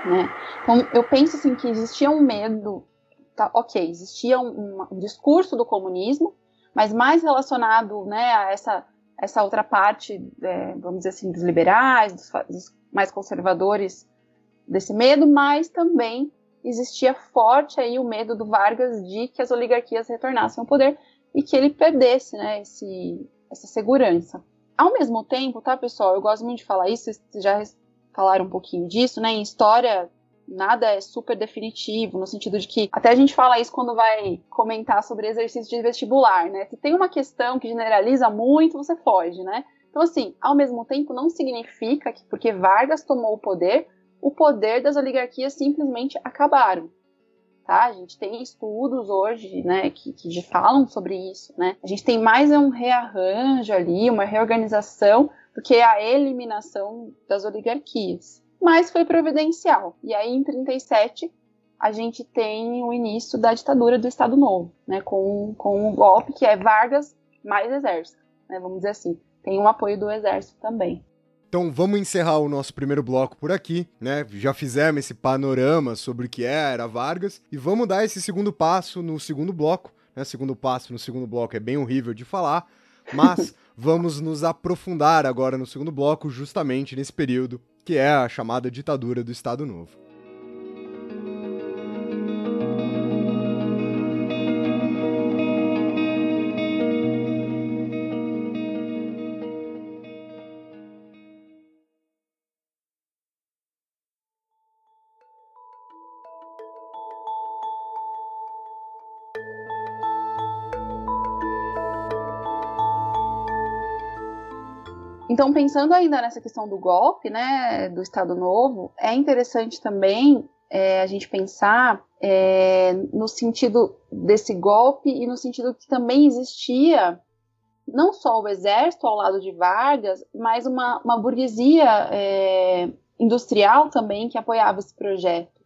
Né? Então, eu penso assim que existia um medo, tá, ok, existia um, um, discurso do comunismo, mas mais relacionado né, a essa, essa outra parte, é, vamos dizer assim, dos liberais, dos, dos mais conservadores desse medo, mas também existia forte aí o medo do Vargas de que as oligarquias retornassem ao poder e que ele perdesse, né, esse, essa segurança. Ao mesmo tempo, tá, pessoal, eu gosto muito de falar isso, vocês já falaram um pouquinho disso, né, em história nada é super definitivo, no sentido de que até a gente fala isso quando vai comentar sobre exercício de vestibular, né, se tem uma questão que generaliza muito, você foge, né, então, assim, ao mesmo tempo, não significa que porque Vargas tomou o poder, o poder das oligarquias simplesmente acabaram. Tá? A gente tem estudos hoje né, que, que falam sobre isso. Né? A gente tem mais um rearranjo ali, uma reorganização, do que a eliminação das oligarquias. Mas foi providencial. E aí, em 37, a gente tem o início da ditadura do Estado Novo, né, com, com um golpe que é Vargas mais exército, né, vamos dizer assim tem um apoio do exército também.
Então vamos encerrar o nosso primeiro bloco por aqui, né? Já fizemos esse panorama sobre o que é era Vargas e vamos dar esse segundo passo no segundo bloco, né? Segundo passo no segundo bloco é bem horrível de falar, mas vamos nos aprofundar agora no segundo bloco justamente nesse período que é a chamada ditadura do Estado Novo.
Então, pensando ainda nessa questão do golpe, né, do Estado Novo, é interessante também é, a gente pensar é, no sentido desse golpe e no sentido que também existia não só o exército ao lado de Vargas, mas uma, uma burguesia é, industrial também que apoiava esse projeto.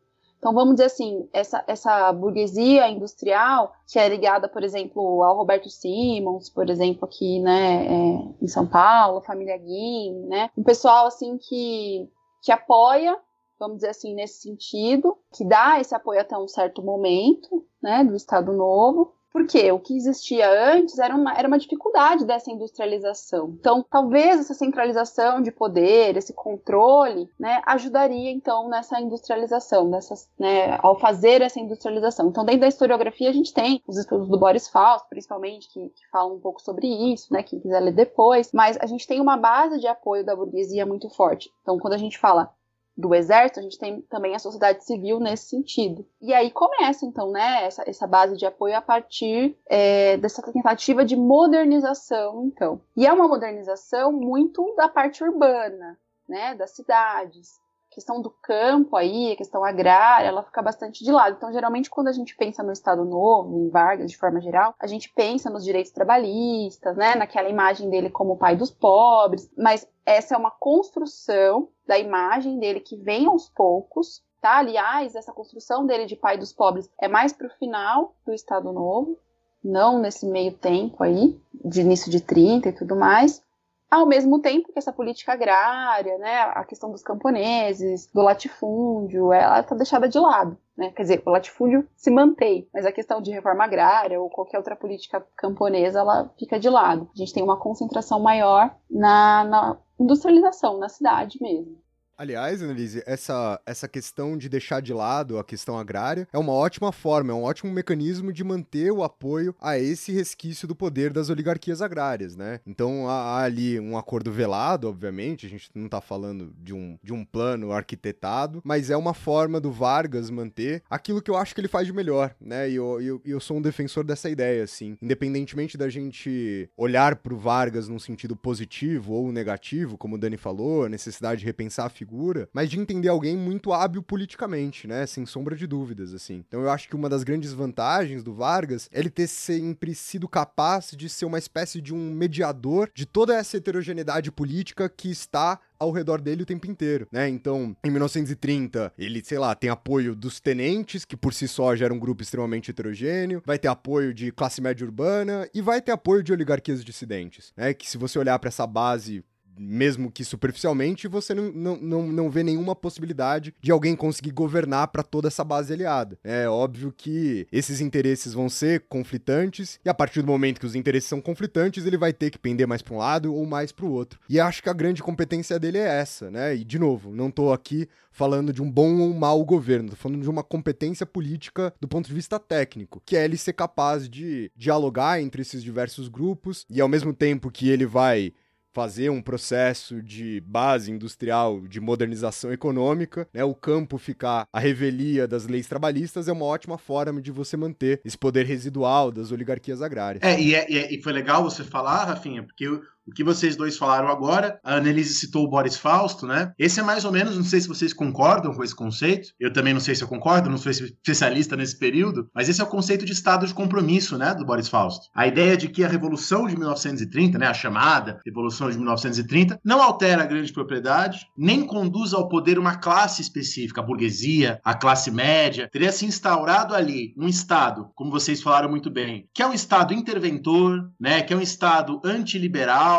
Então, vamos dizer assim, essa, essa burguesia industrial, que é ligada, por exemplo, ao Roberto Simons, por exemplo, aqui, né, é, em São Paulo, família Guim, né, um pessoal, assim, que, que apoia, vamos dizer assim, nesse sentido, que dá esse apoio até um certo momento, né, do Estado Novo, porque o que existia antes era uma, era uma dificuldade dessa industrialização. Então, talvez essa centralização de poder, esse controle, né, ajudaria então nessa industrialização, nessas, né, ao fazer essa industrialização. Então, dentro da historiografia, a gente tem os estudos do Boris Fausto, principalmente, que, que falam um pouco sobre isso, né, quem quiser ler depois, mas a gente tem uma base de apoio da burguesia muito forte. Então, quando a gente fala do exército, a gente tem também a sociedade civil nesse sentido. E aí começa, então, né, essa, essa base de apoio a partir é, dessa tentativa de modernização, então. E é uma modernização muito da parte urbana, né, das cidades questão do campo aí, a questão agrária, ela fica bastante de lado. Então, geralmente, quando a gente pensa no Estado Novo, em Vargas, de forma geral, a gente pensa nos direitos trabalhistas, né, naquela imagem dele como o pai dos pobres, mas essa é uma construção da imagem dele que vem aos poucos, tá? Aliás, essa construção dele de pai dos pobres é mais para o final do Estado Novo, não nesse meio tempo aí, de início de 30 e tudo mais. Ao mesmo tempo que essa política agrária, né, a questão dos camponeses, do latifúndio, ela está deixada de lado. Né? Quer dizer, o latifúndio se mantém, mas a questão de reforma agrária ou qualquer outra política camponesa, ela fica de lado. A gente tem uma concentração maior na, na industrialização, na cidade mesmo.
Aliás, Annelise, essa, essa questão de deixar de lado a questão agrária é uma ótima forma, é um ótimo mecanismo de manter o apoio a esse resquício do poder das oligarquias agrárias, né? Então há, há ali um acordo velado, obviamente, a gente não tá falando de um, de um plano arquitetado, mas é uma forma do Vargas manter aquilo que eu acho que ele faz de melhor, né? E eu, eu, eu sou um defensor dessa ideia, assim. Independentemente da gente olhar pro Vargas num sentido positivo ou negativo, como o Dani falou, a necessidade de repensar a figura mas de entender alguém muito hábil politicamente, né? Sem sombra de dúvidas, assim. Então eu acho que uma das grandes vantagens do Vargas é ele ter sempre sido capaz de ser uma espécie de um mediador de toda essa heterogeneidade política que está ao redor dele o tempo inteiro, né? Então, em 1930, ele, sei lá, tem apoio dos tenentes, que por si só já era um grupo extremamente heterogêneo, vai ter apoio de classe média urbana e vai ter apoio de oligarquias dissidentes, né? Que se você olhar para essa base mesmo que superficialmente, você não, não, não, vê nenhuma possibilidade de alguém conseguir governar para toda essa base aliada. É óbvio que esses interesses vão ser conflitantes, e a partir do momento que os interesses são conflitantes, ele vai ter que pender mais para um lado ou mais para o outro. E acho que a grande competência dele é essa, né? E, de novo, não tô aqui falando de um bom ou mau governo, tô falando de uma competência política do ponto de vista técnico, que é ele ser capaz de dialogar entre esses diversos grupos e ao mesmo tempo que ele vai fazer um processo de base industrial de modernização econômica, né, o campo ficar a revelia das leis trabalhistas é uma ótima forma de você manter esse poder residual das oligarquias agrárias.
É, e, é, e foi legal você falar, Rafinha, porque o que vocês dois falaram agora, a Annelise citou o Boris Fausto, né? Esse é mais ou menos, não sei se vocês concordam com esse conceito, eu também não sei se eu concordo, não sou especialista nesse período, mas esse é o conceito de estado de compromisso, né, do Boris Fausto. A ideia de que a Revolução de 1930, né, a chamada Revolução de 1930, não altera a grande propriedade, nem conduz ao poder uma classe específica, a burguesia, a classe média, teria se instaurado ali um estado, como vocês falaram muito bem, que é um estado interventor, né, que é um estado antiliberal,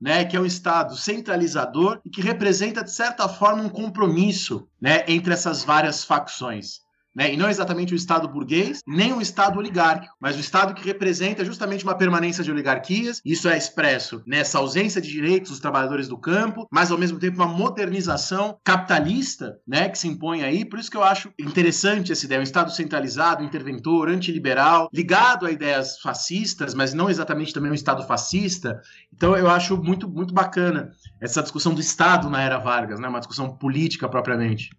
né, que é um Estado centralizador e que representa, de certa forma, um compromisso né, entre essas várias facções. Né? E não exatamente o Estado burguês, nem o Estado oligárquico, mas o Estado que representa justamente uma permanência de oligarquias. Isso é expresso nessa ausência de direitos dos trabalhadores do campo, mas ao mesmo tempo uma modernização capitalista né, que se impõe aí. Por isso que eu acho interessante essa ideia: um Estado centralizado, interventor, antiliberal, ligado a ideias fascistas, mas não exatamente também um Estado fascista. Então eu acho muito, muito bacana essa discussão do Estado na era Vargas, né, uma discussão política propriamente.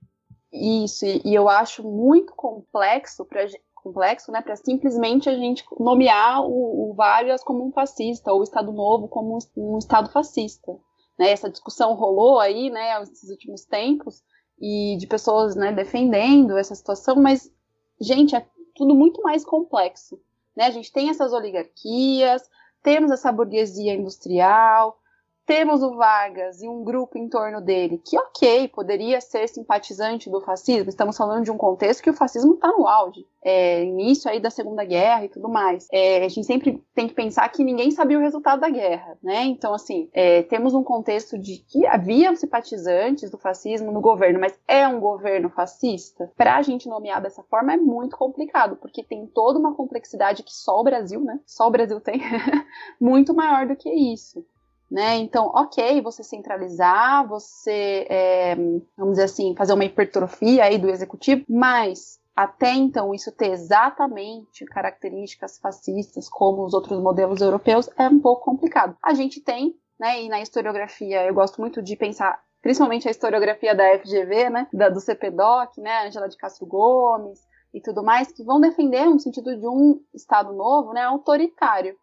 Isso, e eu acho muito complexo para complexo, né, para simplesmente a gente nomear o, o Vargas como um fascista ou o Estado Novo como um, um Estado fascista. Né? Essa discussão rolou aí, né, nesses últimos tempos e de pessoas, né, defendendo essa situação, mas gente é tudo muito mais complexo, né? A gente tem essas oligarquias, temos essa burguesia industrial, temos o Vargas e um grupo em torno dele que, ok, poderia ser simpatizante do fascismo, estamos falando de um contexto que o fascismo está no auge, é, início aí da Segunda Guerra e tudo mais. É, a gente sempre tem que pensar que ninguém sabia o resultado da guerra, né? Então, assim, é, temos um contexto de que havia simpatizantes do fascismo no governo, mas é um governo fascista? Para a gente nomear dessa forma é muito complicado, porque tem toda uma complexidade que só o Brasil, né? Só o Brasil tem, muito maior do que isso. Né? Então, ok, você centralizar, você, é, vamos dizer assim, fazer uma hipertrofia aí do executivo, mas até então isso ter exatamente características fascistas como os outros modelos europeus é um pouco complicado. A gente tem, né, e na historiografia eu gosto muito de pensar principalmente a historiografia da FGV, né, da, do CPDOC, né, Angela de Castro Gomes e tudo mais, que vão defender um sentido de um Estado novo, né, autoritário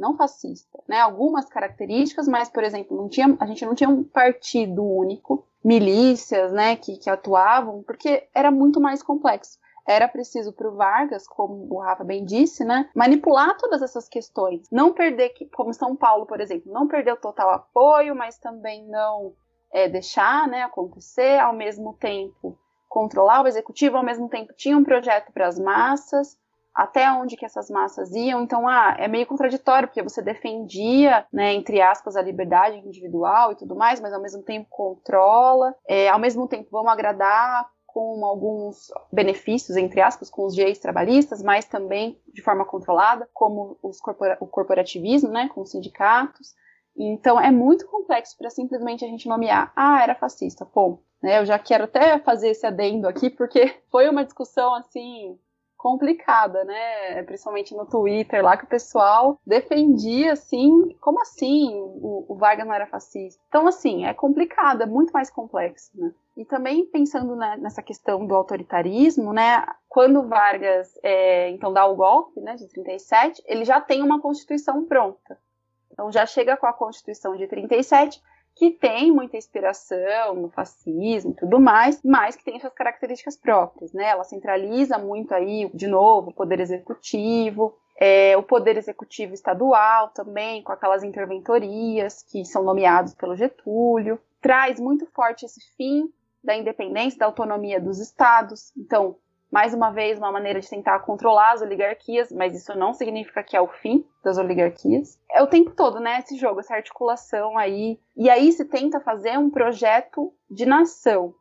não fascista, né? Algumas características, mas, por exemplo, não tinha, a gente não tinha um partido único, milícias, né, que, que atuavam, porque era muito mais complexo. Era preciso para o Vargas, como o Rafa bem disse, né, manipular todas essas questões. Não perder, como São Paulo, por exemplo, não perder o total apoio, mas também não é, deixar né, acontecer, ao mesmo tempo controlar o executivo, ao mesmo tempo tinha um projeto para as massas, até onde que essas massas iam. Então, ah, é meio contraditório, porque você defendia, né, entre aspas, a liberdade individual e tudo mais, mas ao mesmo tempo controla, é, ao mesmo tempo vamos agradar com alguns benefícios, entre aspas, com os direitos trabalhistas, mas também de forma controlada, como corpora o corporativismo, né, com os sindicatos. Então é muito complexo para simplesmente a gente nomear, ah, era fascista, ponto. Né, eu já quero até fazer esse adendo aqui, porque foi uma discussão assim complicada, né? Principalmente no Twitter lá que o pessoal defendia assim, como assim o, o Vargas não era fascista? Então assim é complicado, é muito mais complexo, né? E também pensando na, nessa questão do autoritarismo, né? Quando Vargas é, então dá o golpe, né, de 37, ele já tem uma constituição pronta. Então já chega com a Constituição de 37 que tem muita inspiração no fascismo e tudo mais, mas que tem suas características próprias, né? Ela centraliza muito aí, de novo, o poder executivo, é, o poder executivo estadual também, com aquelas interventorias que são nomeados pelo Getúlio, traz muito forte esse fim da independência, da autonomia dos estados. Então, mais uma vez, uma maneira de tentar controlar as oligarquias, mas isso não significa que é o fim das oligarquias. É o tempo todo, né? Esse jogo, essa articulação aí. E aí se tenta fazer um projeto de nação.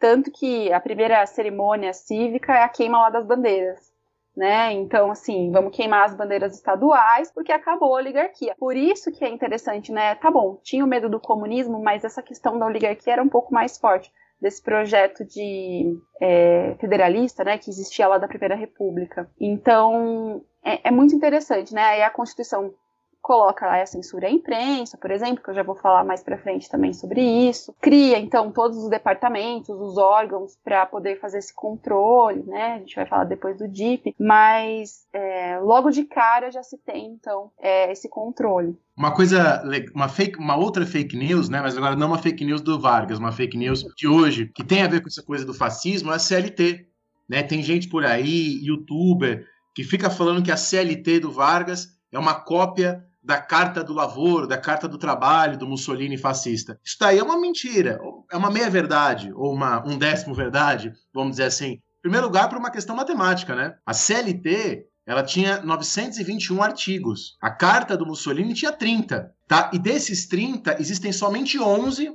Tanto que a primeira cerimônia cívica é a queima lá das bandeiras. Né? Então, assim, vamos queimar as bandeiras estaduais porque acabou a oligarquia. Por isso que é interessante, né? Tá bom, tinha o medo do comunismo, mas essa questão da oligarquia era um pouco mais forte desse projeto de é, federalista, né, que existia lá da Primeira República. Então, é, é muito interessante, né? Aí a Constituição coloca lá a censura à imprensa, por exemplo, que eu já vou falar mais para frente também sobre isso. Cria então todos os departamentos, os órgãos para poder fazer esse controle, né? A gente vai falar depois do DIP, mas é, logo de cara já se tem então é, esse controle.
Uma coisa, uma fake, uma outra fake news, né? Mas agora não uma fake news do Vargas, uma fake news de hoje que tem a ver com essa coisa do fascismo é a CLT, né? Tem gente por aí, youtuber, que fica falando que a CLT do Vargas é uma cópia da Carta do Lavoro, da Carta do Trabalho do Mussolini fascista. Isso daí é uma mentira, é uma meia-verdade, ou uma, um décimo verdade, vamos dizer assim. Em primeiro lugar, por uma questão matemática, né? A CLT ela tinha 921 artigos. A carta do Mussolini tinha 30, tá? E desses 30, existem somente 11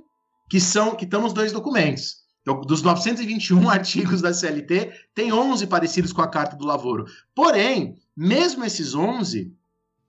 que são que estão nos dois documentos. Então, dos 921 artigos da CLT, tem 11 parecidos com a carta do Lavoro. Porém, mesmo esses 11,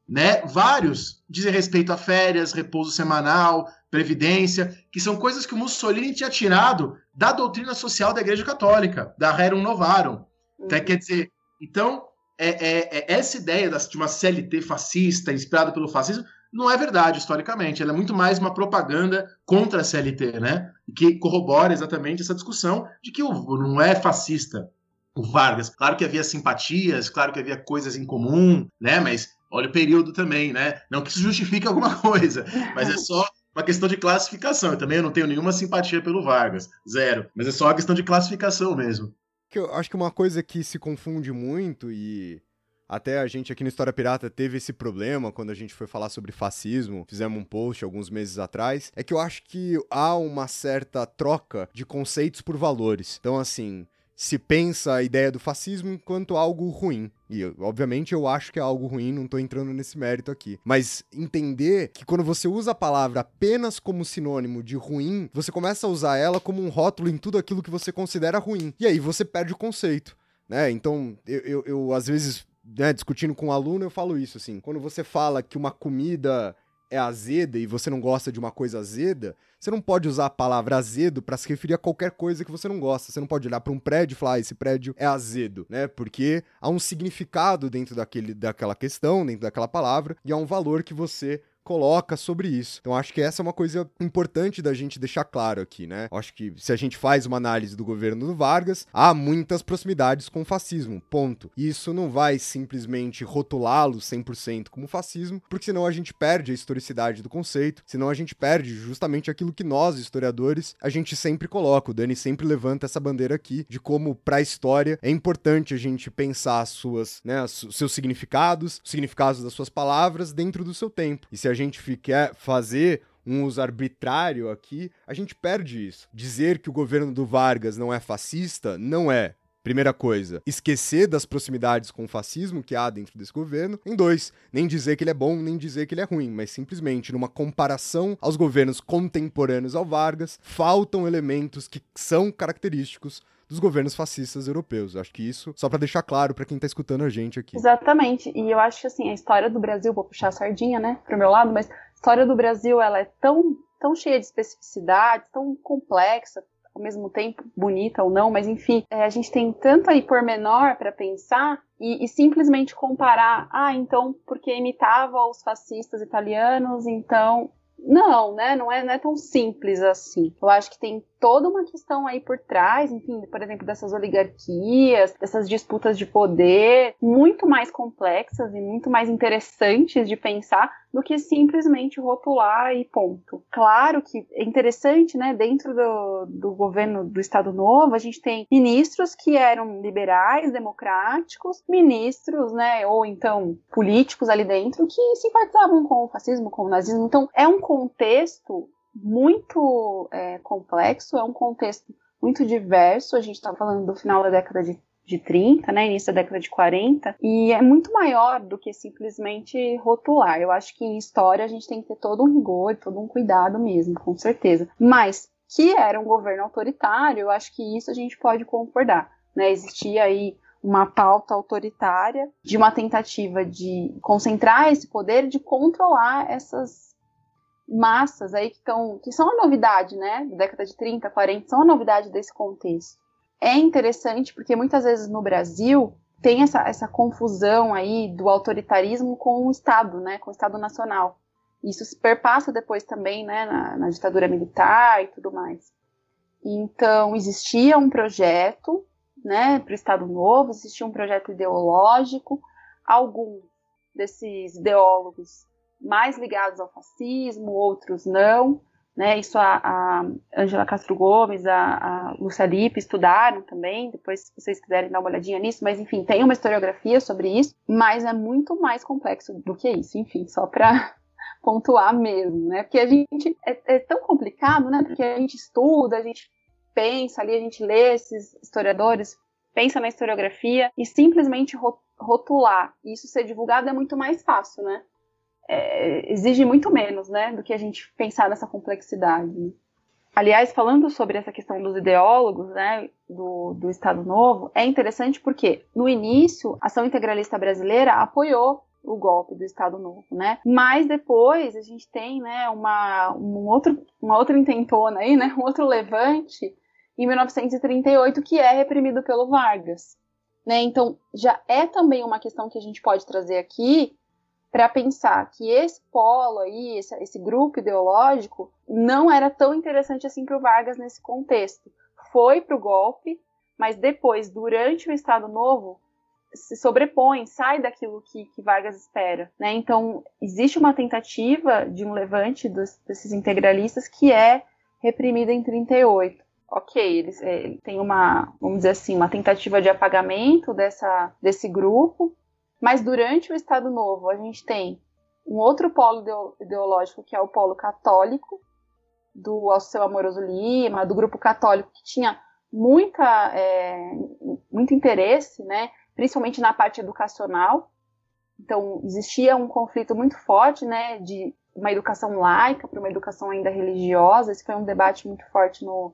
né? Vários dizem respeito a férias, repouso semanal, previdência, que são coisas que o Mussolini tinha tirado da doutrina social da Igreja Católica, da Rerum Novarum. Uhum. quer dizer, então, é, é, é essa ideia de uma CLT fascista, inspirada pelo fascismo, não é verdade historicamente. Ela é muito mais uma propaganda contra a CLT, né? Que corrobora exatamente essa discussão de que o, não é fascista o Vargas. Claro que havia simpatias, claro que havia coisas em comum, né? Mas Olha o período também, né? Não que isso justifique alguma coisa, mas é só uma questão de classificação. Eu também não tenho nenhuma simpatia pelo Vargas, zero. Mas é só uma questão de classificação mesmo.
Eu acho que uma coisa que se confunde muito e até a gente aqui no História Pirata teve esse problema quando a gente foi falar sobre fascismo, fizemos um post alguns meses atrás, é que eu acho que há uma certa troca de conceitos por valores. Então, assim, se pensa a ideia do fascismo enquanto algo ruim. E, obviamente, eu acho que é algo ruim, não tô entrando nesse mérito aqui. Mas entender que quando você usa a palavra apenas como sinônimo de ruim, você começa a usar ela como um rótulo em tudo aquilo que você considera ruim. E aí você perde o conceito. Né? Então, eu, eu, eu às vezes, né, discutindo com um aluno, eu falo isso assim. Quando você fala que uma comida é azeda e você não gosta de uma coisa azeda, você não pode usar a palavra azedo para se referir a qualquer coisa que você não gosta. Você não pode olhar para um prédio e falar, ah, esse prédio é azedo, né? Porque há um significado dentro daquele, daquela questão, dentro daquela palavra, e há um valor que você coloca sobre isso. Então acho que essa é uma coisa importante da gente deixar claro aqui, né? Acho que se a gente faz uma análise do governo do Vargas, há muitas proximidades com o fascismo, ponto. Isso não vai simplesmente rotulá-lo 100% como fascismo, porque senão a gente perde a historicidade do conceito, senão a gente perde justamente aquilo que nós, historiadores, a gente sempre coloca. O Dani sempre levanta essa bandeira aqui de como para a história é importante a gente pensar as suas, né, seus significados, os significados das suas palavras dentro do seu tempo. E se a gente quer fazer um uso arbitrário aqui, a gente perde isso. Dizer que o governo do Vargas não é fascista, não é. Primeira coisa, esquecer das proximidades com o fascismo que há dentro desse governo. Em dois, nem dizer que ele é bom, nem dizer que ele é ruim, mas simplesmente numa comparação aos governos contemporâneos ao Vargas, faltam elementos que são característicos dos governos fascistas europeus. Acho que isso, só para deixar claro para quem tá escutando a gente aqui.
Exatamente. E eu acho que assim, a história do Brasil, vou puxar a sardinha, né, pro meu lado, mas história do Brasil ela é tão, tão cheia de especificidades, tão complexa, ao mesmo tempo bonita ou não, mas enfim, é, a gente tem tanto aí pormenor para pensar e, e, simplesmente comparar, ah, então porque imitava os fascistas italianos, então não, né? Não é, não é tão simples assim. Eu acho que tem toda uma questão aí por trás, enfim, por exemplo, dessas oligarquias, dessas disputas de poder, muito mais complexas e muito mais interessantes de pensar do que simplesmente rotular e ponto. Claro que é interessante, né, dentro do, do governo do Estado Novo, a gente tem ministros que eram liberais, democráticos, ministros, né, ou então políticos ali dentro que simpatizavam com o fascismo, com o nazismo. Então, é um contexto muito é, complexo, é um contexto muito diverso. A gente está falando do final da década de, de 30, né, início da década de 40, e é muito maior do que simplesmente rotular. Eu acho que em história a gente tem que ter todo um rigor, todo um cuidado mesmo, com certeza. Mas que era um governo autoritário, eu acho que isso a gente pode concordar. Né? Existia aí uma pauta autoritária de uma tentativa de concentrar esse poder, de controlar essas massas aí que estão que são a novidade, né, da década de 30, 40, são a novidade desse contexto. É interessante porque muitas vezes no Brasil tem essa, essa confusão aí do autoritarismo com o Estado, né, com o Estado Nacional. Isso se perpassa depois também, né, na, na ditadura militar e tudo mais. Então, existia um projeto, né, para o Estado Novo, existia um projeto ideológico, alguns desses ideólogos mais ligados ao fascismo, outros não. Né, isso a, Angela Castro Gomes, a, a Lúcia Lippe estudaram também, depois se vocês quiserem dar uma olhadinha nisso, mas enfim, tem uma historiografia sobre isso, mas é muito mais complexo do que isso, enfim, só para pontuar mesmo, né, porque a gente, é, é, tão complicado, né, porque a gente estuda, a gente pensa ali, a gente lê esses historiadores, pensa na historiografia e simplesmente rotular. Isso ser divulgado é muito mais fácil, né, é, exige muito menos, né, do que a gente pensar nessa complexidade. Aliás, falando sobre essa questão dos ideólogos, né, do, do Estado Novo, é interessante porque, no início, a ação integralista brasileira apoiou o golpe do Estado Novo, né? Mas depois a gente tem, né, uma, um outro, uma outra intentona aí, né, um outro levante em 1938 que é reprimido pelo Vargas, né? Então já é também uma questão que a gente pode trazer aqui para pensar que esse polo aí, esse, esse, grupo ideológico, não era tão interessante assim para o Vargas nesse contexto. Foi para o golpe, mas depois, durante o Estado Novo, se sobrepõe, sai daquilo que, que Vargas espera. Né? Então, existe uma tentativa de um levante dos, desses integralistas que é reprimida em 38 ok, eles é, têm uma, vamos dizer assim, uma tentativa de apagamento dessa, desse grupo, mas durante o Estado Novo, a gente tem um outro polo ideológico, que é o polo católico, do Alceu Amoroso Lima, do grupo católico, que tinha muita, é, muito interesse, né, principalmente na parte educacional. Então, existia um conflito muito forte né, de uma educação laica para uma educação ainda religiosa. Esse foi um debate muito forte no,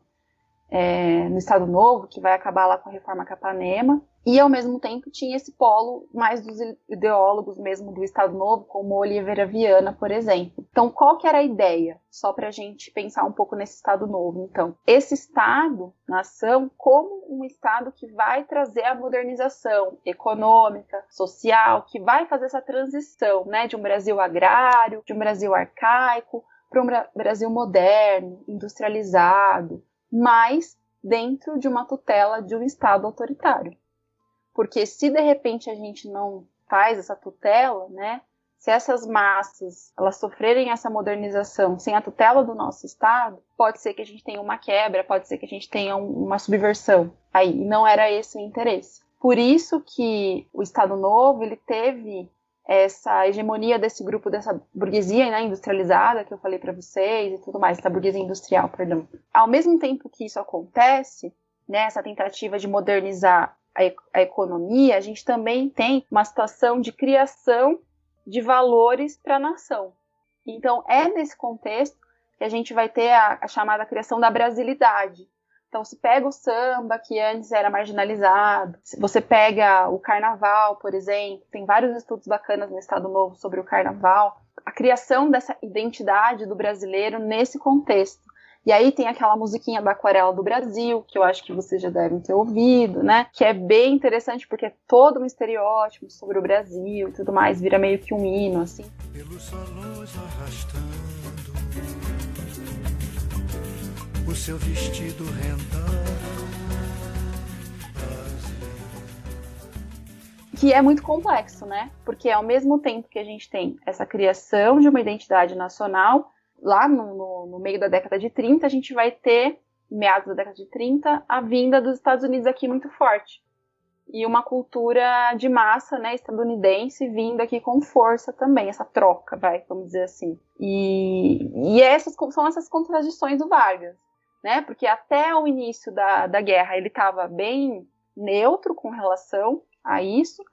é, no Estado Novo, que vai acabar lá com a reforma Capanema. E, ao mesmo tempo, tinha esse polo mais dos ideólogos mesmo do Estado Novo, como Oliveira Viana, por exemplo. Então, qual que era a ideia? Só para a gente pensar um pouco nesse Estado Novo. Então, esse Estado, nação, como um Estado que vai trazer a modernização econômica, social, que vai fazer essa transição né, de um Brasil agrário, de um Brasil arcaico, para um Brasil moderno, industrializado, mas dentro de uma tutela de um Estado autoritário. Porque se de repente a gente não faz essa tutela, né? Se essas massas elas sofrerem essa modernização sem a tutela do nosso Estado, pode ser que a gente tenha uma quebra, pode ser que a gente tenha uma subversão. Aí não era esse o interesse. Por isso que o Estado Novo ele teve essa hegemonia desse grupo, dessa burguesia né, industrializada que eu falei para vocês e tudo mais, essa burguesia industrial, perdão. Ao mesmo tempo que isso acontece, né, essa tentativa de modernizar a, a economia, a gente também tem uma situação de criação de valores para a nação. Então, é nesse contexto que a gente vai ter a, a chamada criação da brasilidade, então, se pega o samba, que antes era marginalizado, se você pega o carnaval, por exemplo, tem vários estudos bacanas no Estado Novo sobre o carnaval. a criação dessa identidade do brasileiro nesse contexto. E aí tem aquela musiquinha da Aquarela do Brasil, que eu acho que vocês já devem ter ouvido, né? Que é bem interessante porque é todo um estereótipo sobre o Brasil e tudo mais, vira meio que um hino, assim. Pelos salões arrastando o seu vestido que é muito complexo, né? Porque ao mesmo tempo que a gente tem essa criação de uma identidade nacional, lá no, no, no, meio da década de 30, a gente vai ter, meados da década de 30, a vinda dos Estados Unidos aqui muito forte. E uma cultura de massa, né, estadunidense vindo aqui com força também, essa troca, vai, vamos dizer assim. E, e essas são essas contradições do Vargas, né? Porque até o início da, da guerra ele estava bem neutro com relação a isso,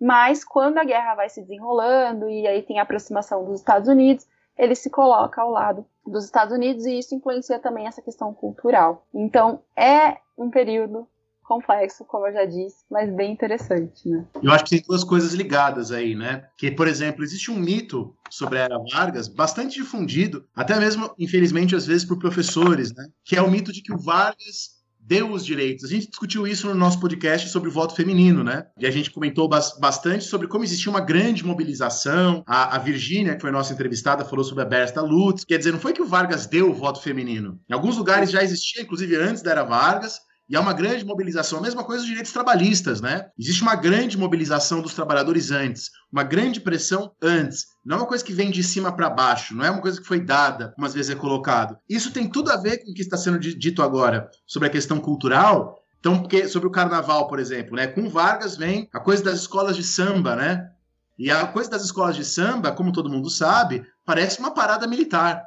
mas quando a guerra vai se desenrolando e aí tem a aproximação dos Estados Unidos, ele se coloca ao lado dos Estados Unidos e isso influencia também essa questão cultural. Então é um período complexo, como eu já disse, mas bem interessante, né?
Eu acho que tem duas coisas ligadas aí, né? Que, por exemplo, existe um mito sobre a Era Vargas bastante difundido, até mesmo, infelizmente, às vezes por professores, né? Que é o mito de que o Vargas deu os direitos. A gente discutiu isso no nosso podcast sobre o voto feminino, né? E a gente comentou bastante sobre como existia uma grande mobilização. A, a Virgínia, que foi nossa entrevistada, falou sobre a Berta Lutz. Quer dizer, não foi que o Vargas deu o voto feminino. Em alguns lugares já existia, inclusive antes da Era Vargas, e há uma grande mobilização. A mesma coisa dos direitos trabalhistas, né? Existe uma grande mobilização dos trabalhadores antes, uma grande pressão antes. Não é uma coisa que vem de cima para baixo, não é uma coisa que foi dada, umas vezes é colocado. Isso tem tudo a ver com o que está sendo dito agora sobre a questão cultural. Então, porque sobre o carnaval, por exemplo, né? Com Vargas vem a coisa das escolas de samba, né? E a coisa das escolas de samba, como todo mundo sabe, parece uma parada militar.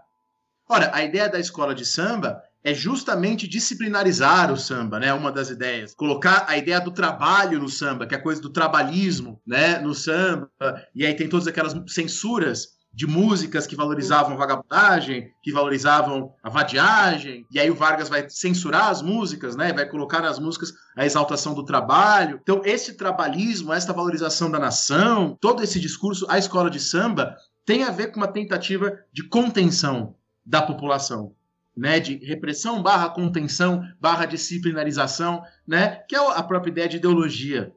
Ora, a ideia da escola de samba é justamente disciplinarizar o samba, né? Uma das ideias. Colocar a ideia do trabalho no samba, que é a coisa do trabalhismo, né? No samba. E aí tem todas aquelas censuras de músicas que valorizavam a vagabundagem, que valorizavam a vadiagem, e aí o Vargas vai censurar as músicas, né? Vai colocar nas músicas a exaltação do trabalho. Então, esse trabalhismo, essa valorização da nação, todo esse discurso, a escola de samba, tem a ver com uma tentativa de contenção da população né, de repressão barra contenção barra disciplinarização, né, que é a própria ideia de ideologia,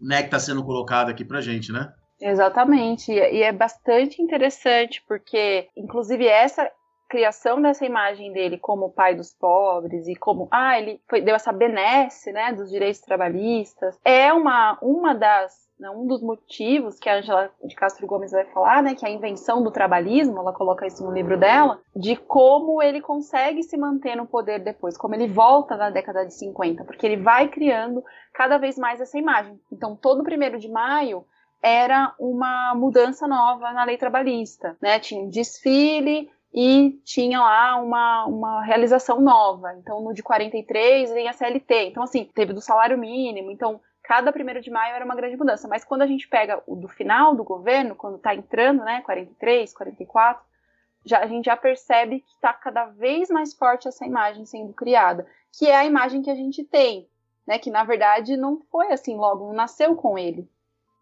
né, que está sendo colocada aqui para gente, né?
Exatamente, e é bastante interessante porque, inclusive, essa criação dessa imagem dele como pai dos pobres e como ah ele foi, deu essa benesse né dos direitos trabalhistas é uma uma das um dos motivos que a Angela de Castro Gomes vai falar, né, que é a invenção do trabalhismo, ela coloca isso no livro dela, de como ele consegue se manter no poder depois, como ele volta na década de 50, porque ele vai criando cada vez mais essa imagem. Então, todo primeiro de maio era uma mudança nova na lei trabalhista, né? Tinha um desfile e tinha lá uma, uma realização nova. Então, no de 43 vem a CLT. Então, assim, teve do salário mínimo. Então, cada primeiro de maio era uma grande mudança. Mas quando a gente pega o do final do governo, quando está entrando, né, 43, 44, já, a gente já percebe que está cada vez mais forte essa imagem sendo criada, que é a imagem que a gente tem, né, que na verdade não foi assim logo, não nasceu com ele,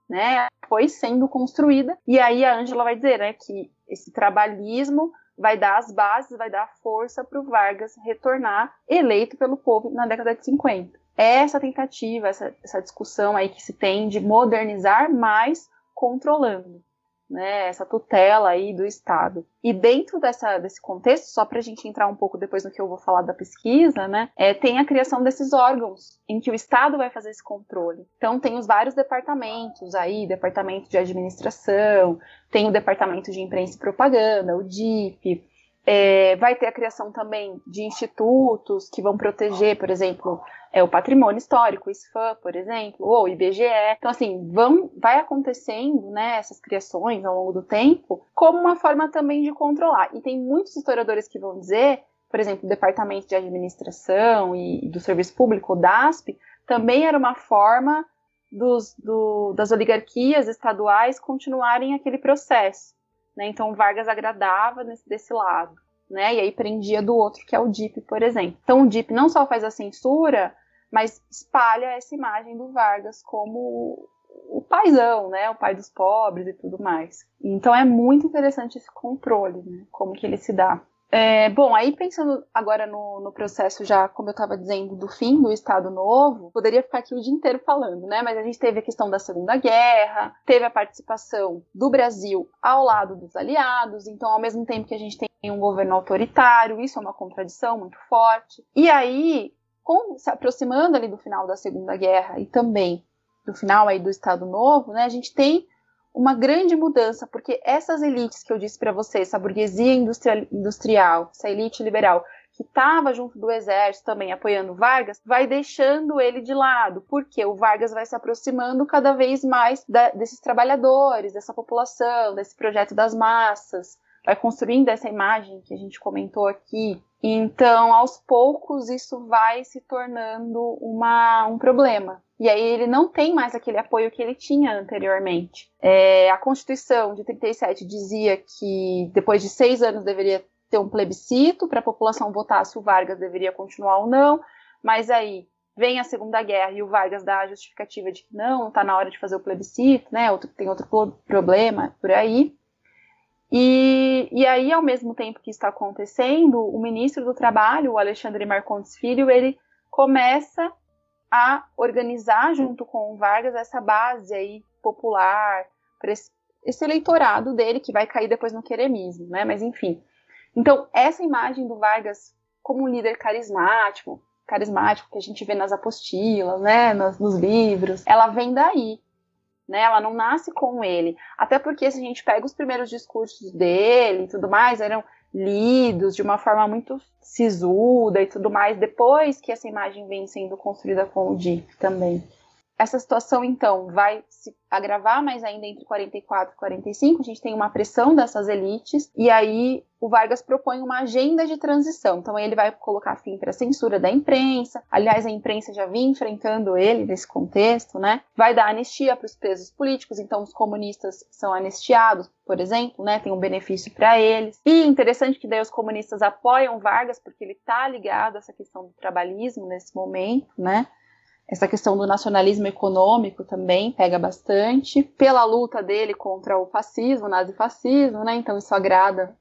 né, foi sendo construída. E aí a Ângela vai dizer, né, que esse trabalhismo vai dar as bases, vai dar força para o Vargas retornar eleito pelo povo na década de 50 é essa tentativa, essa, essa discussão aí que se tem de modernizar, mas controlando. Né, essa tutela aí do Estado. E dentro dessa, desse contexto, só para a gente entrar um pouco depois no que eu vou falar da pesquisa, né, é, tem a criação desses órgãos em que o Estado vai fazer esse controle. Então tem os vários departamentos aí, departamento de administração, tem o departamento de imprensa e propaganda, o DIP, é, vai ter a criação também de institutos que vão proteger, por exemplo, é, o patrimônio histórico, o ISFAM, por exemplo, ou o IBGE. Então, assim, vão, vai acontecendo né, essas criações ao longo do tempo como uma forma também de controlar. E tem muitos historiadores que vão dizer, por exemplo, o Departamento de Administração e do Serviço Público, o DASP, também era uma forma dos, do, das oligarquias estaduais continuarem aquele processo. Né? Então, Vargas agradava nesse, desse lado. Né? E aí prendia do outro, que é o DIP, por exemplo. Então, o DIP não só faz a censura, mas espalha essa imagem do Vargas como o paizão, né? O pai dos pobres e tudo mais. Então é muito interessante esse controle, né? Como que ele se dá. É, bom, aí pensando agora no, no processo já, como eu estava dizendo, do fim do Estado Novo, poderia ficar aqui o dia inteiro falando, né? Mas a gente teve a questão da Segunda Guerra, teve a participação do Brasil ao lado dos aliados, então ao mesmo tempo que a gente tem um governo autoritário, isso é uma contradição muito forte. E aí, com, se aproximando ali do final da Segunda Guerra e também do final aí do Estado Novo, né, a gente tem uma grande mudança, porque essas elites que eu disse para vocês, essa burguesia industrial, industrial, essa elite liberal, que estava junto do exército também apoiando Vargas, vai deixando ele de lado, porque o Vargas vai se aproximando cada vez mais da, desses trabalhadores, dessa população, desse projeto das massas, vai construindo essa imagem que a gente comentou aqui. Então, aos poucos, isso vai se tornando uma, um problema. E aí ele não tem mais aquele apoio que ele tinha anteriormente. É, a Constituição de 37 dizia que depois de seis anos deveria ter um plebiscito para a população votar se o Vargas deveria continuar ou não, mas aí vem a Segunda Guerra e o Vargas dá a justificativa de que não, está na hora de fazer o plebiscito, né? Outro, tem outro problema por aí. E, e aí, ao mesmo tempo que está acontecendo, o ministro do Trabalho, o Alexandre Marcondes Filho, ele começa a organizar junto com o Vargas essa base aí popular, esse, eleitorado dele que vai cair depois no queremismo, né? Mas enfim. Então, essa imagem do Vargas como um líder carismático, carismático que a gente vê nas apostilas, né, nos, nos livros, ela vem daí, né? Ela não nasce com ele. Até porque se a gente pega os primeiros discursos dele e tudo mais, eram lidos de uma forma muito sisuda e tudo mais, depois que essa imagem vem sendo construída com o Dick também. Essa situação, então, vai se agravar mais ainda entre 44 e 45. A gente tem uma pressão dessas elites, e aí o Vargas propõe uma agenda de transição. Então, ele vai colocar fim para a censura da imprensa. Aliás, a imprensa já vinha enfrentando ele nesse contexto, né? Vai dar anistia para os presos políticos, então os comunistas são anistiados, por exemplo, né? Tem um benefício para eles. E interessante que daí os comunistas apoiam Vargas, porque ele está ligado a essa questão do trabalhismo nesse momento, né? Essa questão do nacionalismo econômico também pega bastante, pela luta dele contra o fascismo, o nazifascismo, né? Então isso agrada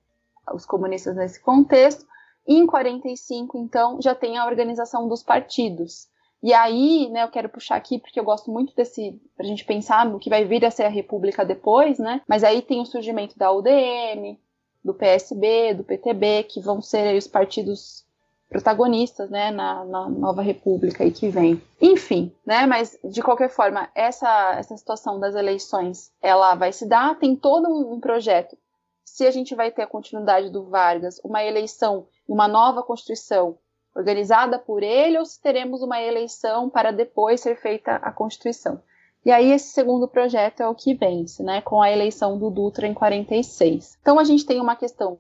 os comunistas nesse contexto. E em 45, então, já tem a organização dos partidos. E aí, né, eu quero puxar aqui porque eu gosto muito desse, pra gente pensar no que vai vir a ser a República depois, né? Mas aí tem o surgimento da UDM, do PSB, do PTB, que vão ser os partidos protagonistas, né, na, na, nova república aí que vem. Enfim, né, mas de qualquer forma, essa, essa situação das eleições, ela vai se dar, tem todo um, um projeto. Se a gente vai ter a continuidade do Vargas, uma eleição, uma nova constituição organizada por ele, ou se teremos uma eleição para depois ser feita a constituição. E aí esse segundo projeto é o que vence, né, com a eleição do Dutra em 46. Então a gente tem uma questão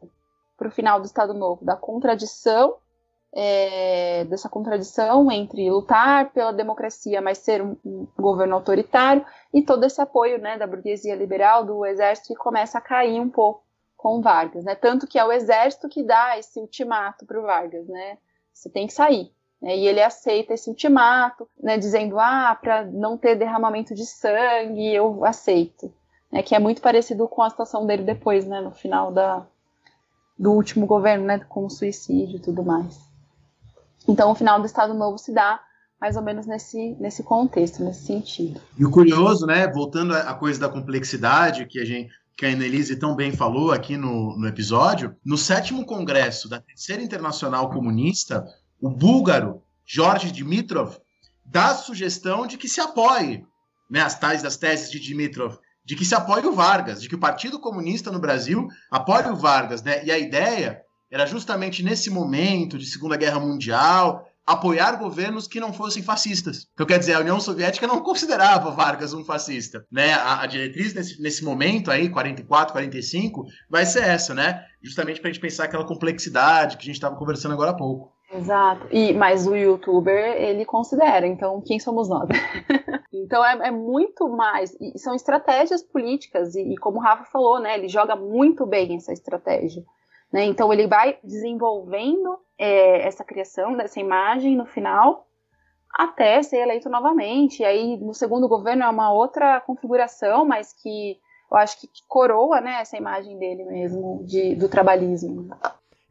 para o final do Estado Novo da contradição é, dessa contradição entre lutar pela democracia, mas ser um, um, governo autoritário, e todo esse apoio né, da burguesia liberal, do exército, que começa a cair um pouco com Vargas. Né? Tanto que é o exército que dá esse ultimato para o Vargas, né? Você tem que sair. Né? E ele aceita esse ultimato, né, dizendo, ah, para não ter derramamento de sangue, eu aceito. Né? Que é muito parecido com a situação dele depois, né, no final da, do último governo, né, com o suicídio e tudo mais. Então, o final do Estado Novo se dá mais ou menos nesse, nesse contexto, nesse sentido.
E o curioso, né, voltando à coisa da complexidade que a gente que a Annelise tão bem falou aqui no, no episódio, no sétimo congresso da Terceira Internacional Comunista, o búlgaro Jorge Dimitrov dá a sugestão de que se apoie, né, as tais das teses de Dimitrov, de que se apoie o Vargas, de que o Partido Comunista no Brasil apoie o Vargas, né? E a ideia era justamente nesse momento de Segunda Guerra Mundial apoiar governos que não fossem fascistas. Então, quer dizer, a União Soviética não considerava Vargas um fascista, né? A, a diretriz nesse, nesse momento aí, 44, 45, vai ser essa, né? Justamente para a gente pensar aquela complexidade que a gente estava conversando agora há pouco.
Exato. E, mas o youtuber, ele considera, então quem somos nós? então é, é, muito mais. são estratégias políticas, e, e como o Rafa falou, né? Ele joga muito bem essa estratégia. Né? Então ele vai desenvolvendo é, essa criação dessa imagem no final, até ser eleito novamente. E aí, no segundo governo, é uma outra configuração, mas que eu acho que coroa né, essa imagem dele mesmo, de, do trabalhismo.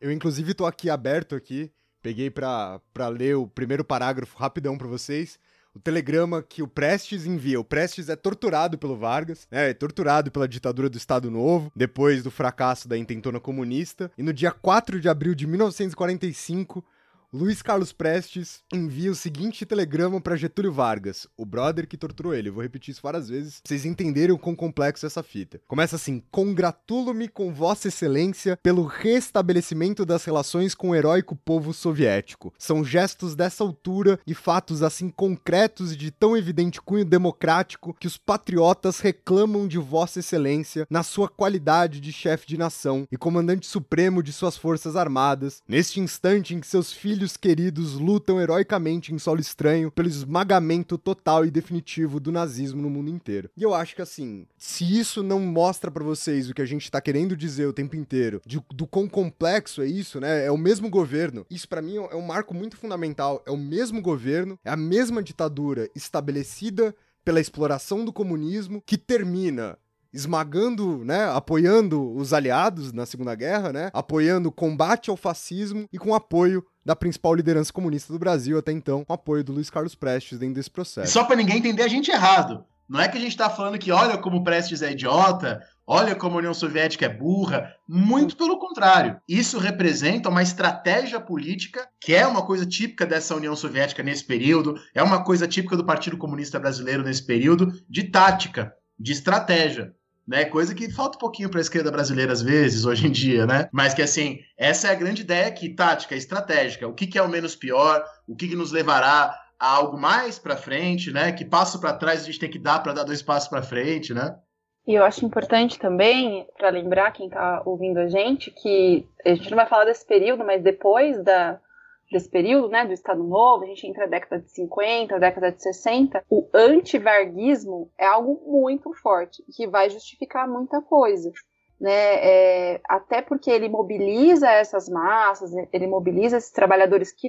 Eu, inclusive, tô aqui aberto aqui, peguei para ler o primeiro parágrafo rapidão para vocês o telegrama que o Prestes envia. O Prestes é torturado pelo Vargas, né? É torturado pela ditadura do Estado Novo, depois do fracasso da intentona comunista. E no dia 4 de abril de 1945, Luiz Carlos Prestes envia o seguinte telegrama para Getúlio Vargas, o brother que torturou ele. Vou repetir isso várias vezes pra vocês entenderem o quão complexo é essa fita. Começa assim: Congratulo-me com Vossa Excelência pelo restabelecimento das relações com o heróico povo soviético. São gestos dessa altura e fatos assim concretos de tão evidente cunho democrático que os patriotas reclamam de Vossa Excelência na sua qualidade de chefe de nação e comandante supremo de suas forças armadas, neste instante em que seus filhos filhos queridos lutam heroicamente em solo estranho pelo esmagamento total e definitivo do nazismo no mundo inteiro. E eu acho que assim, se isso não mostra para vocês o que a gente tá querendo dizer o tempo inteiro, de, do quão complexo é isso, né? É o mesmo governo. Isso para mim é um marco muito fundamental. É o mesmo governo, é a mesma ditadura estabelecida pela exploração do comunismo que termina esmagando, né, apoiando os aliados na Segunda Guerra, né, apoiando o combate ao fascismo e com apoio da principal liderança comunista do Brasil até então, com apoio do Luiz Carlos Prestes dentro desse processo.
Só para ninguém entender a gente errado. Não é que a gente tá falando que olha como Prestes é idiota, olha como a União Soviética é burra. Muito pelo contrário. Isso representa uma estratégia política que é uma coisa típica dessa União Soviética nesse período, é uma coisa típica do Partido Comunista Brasileiro nesse período, de tática, de estratégia né? Coisa que falta um pouquinho para a esquerda brasileira às vezes, hoje em dia, né? Mas que assim, essa é a grande ideia aqui, tática, estratégica. O que, que é o menos pior, o que, que nos levará a algo mais para frente, né? Que passo para trás a gente tem que dar para dar dois passos para frente, né?
E eu acho importante também, para lembrar quem está ouvindo a gente, que a gente não vai falar desse período, mas depois da, desse período, né, do Estado Novo, a gente entra na década de 50, década de 60, o antivarguismo é algo muito forte, que vai justificar muita coisa. Né, é, até porque ele mobiliza essas massas, ele mobiliza esses trabalhadores que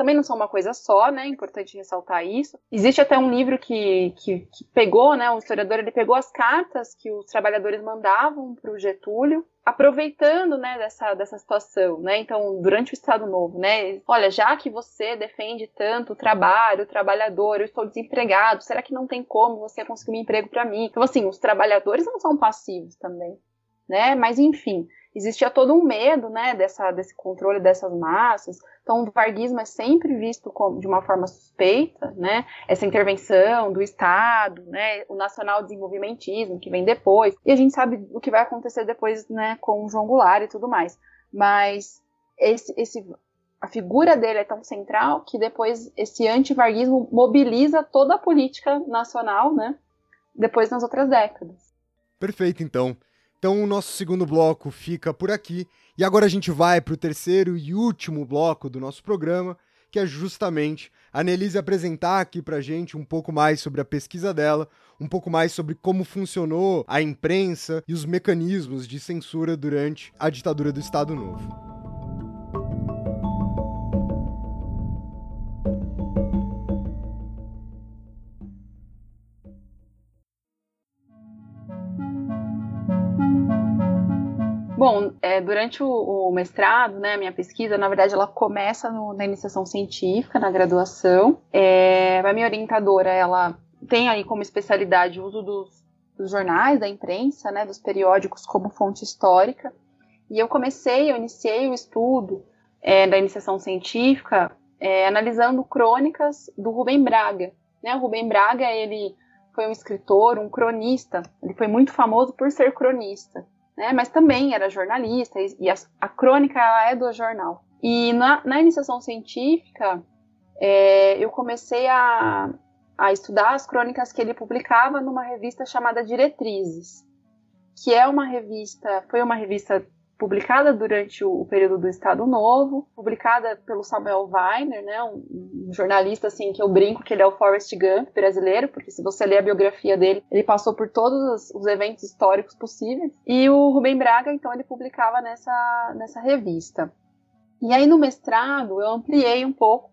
também não são uma coisa só, né? Importante ressaltar isso. Existe até um livro que, que, que pegou, né? Um historiador ele pegou as cartas que os trabalhadores mandavam para o Getúlio, aproveitando, né, dessa, dessa situação, né? Então, durante o Estado Novo, né? Olha, já que você defende tanto o trabalho, o trabalhador, eu estou desempregado, será que não tem como você conseguir um emprego para mim? Então, assim, os trabalhadores não são passivos também, né? Mas enfim existia todo um medo, né, dessa, desse controle dessas massas. Então, o varguismo é sempre visto como, de uma forma suspeita, né, essa intervenção do Estado, né, o nacional desenvolvimentismo que vem depois. E a gente sabe o que vai acontecer depois, né, com o João Goulart e tudo mais. Mas esse, esse a figura dele é tão central que depois esse antivarguismo mobiliza toda a política nacional, né, depois nas outras décadas.
Perfeito, então. Então o nosso segundo bloco fica por aqui e agora a gente vai para o terceiro e último bloco do nosso programa, que é justamente a Nelise apresentar aqui para gente um pouco mais sobre a pesquisa dela, um pouco mais sobre como funcionou a imprensa e os mecanismos de censura durante a ditadura do Estado Novo.
Bom, é, durante o, o, mestrado, né, a minha pesquisa, na verdade, ela começa no, na iniciação científica, na graduação. É, a minha orientadora, ela tem aí como especialidade o uso dos, dos jornais, da imprensa, né, dos periódicos como fonte histórica. E eu comecei, eu iniciei o estudo é, da iniciação científica é, analisando crônicas do Rubem Braga. Né? O Rubem Braga, ele foi um escritor, um cronista, ele foi muito famoso por ser cronista né? Mas também era jornalista e, a, a, crônica ela é do jornal. E na, na iniciação científica é, eu comecei a, a estudar as crônicas que ele publicava numa revista chamada Diretrizes, que é uma revista, foi uma revista publicada durante o, período do Estado Novo, publicada pelo Samuel Weiner, né, um, jornalista assim que eu brinco que ele é o Forrest Gump brasileiro, porque se você ler a biografia dele, ele passou por todos os, os eventos históricos possíveis. E o Rubem Braga, então, ele publicava nessa, nessa revista. E aí no mestrado eu ampliei um pouco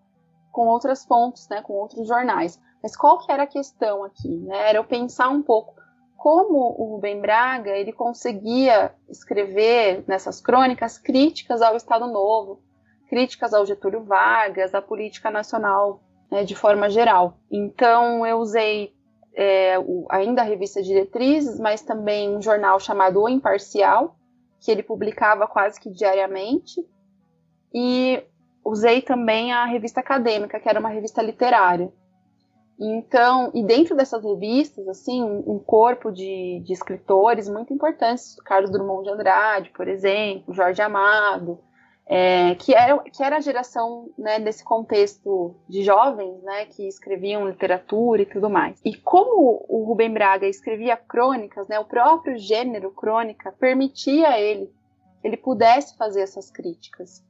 com outras fontes, né, com outros jornais. Mas qual que era a questão aqui? Né? Era eu pensar um pouco como o Rubem Braga ele conseguia escrever nessas crônicas críticas ao Estado Novo, críticas ao Getúlio Vargas, à política nacional né, de forma geral. Então eu usei é, o, ainda a revista Diretrizes, mas também um jornal chamado O Imparcial, que ele publicava quase que diariamente, e usei também a revista acadêmica, que era uma revista literária. Então, e dentro dessas revistas, assim, um corpo de, de escritores muito importantes, Carlos Drummond de Andrade, por exemplo, Jorge Amado, é, que, era, que era a geração né, desse contexto de jovens né, que escreviam literatura e tudo mais. E como o Rubem Braga escrevia crônicas, né, o próprio gênero crônica permitia a ele que ele pudesse fazer essas críticas.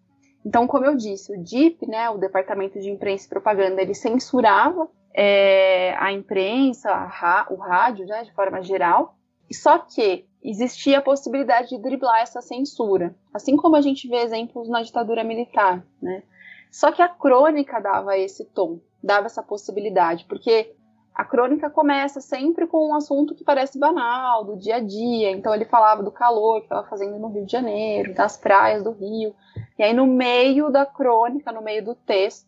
Então, como eu disse, o DIP, né, o Departamento de Imprensa e Propaganda, ele censurava é, a imprensa, a, o rádio, né, de forma geral, só que existia a possibilidade de driblar essa censura, assim como a gente vê exemplos na ditadura militar, né? Só que a crônica dava esse tom, dava essa possibilidade, porque a crônica começa sempre com um assunto que parece banal, do dia a dia. Então ele falava do calor que estava fazendo no Rio de Janeiro, das praias do Rio. E aí no meio da crônica, no meio do texto,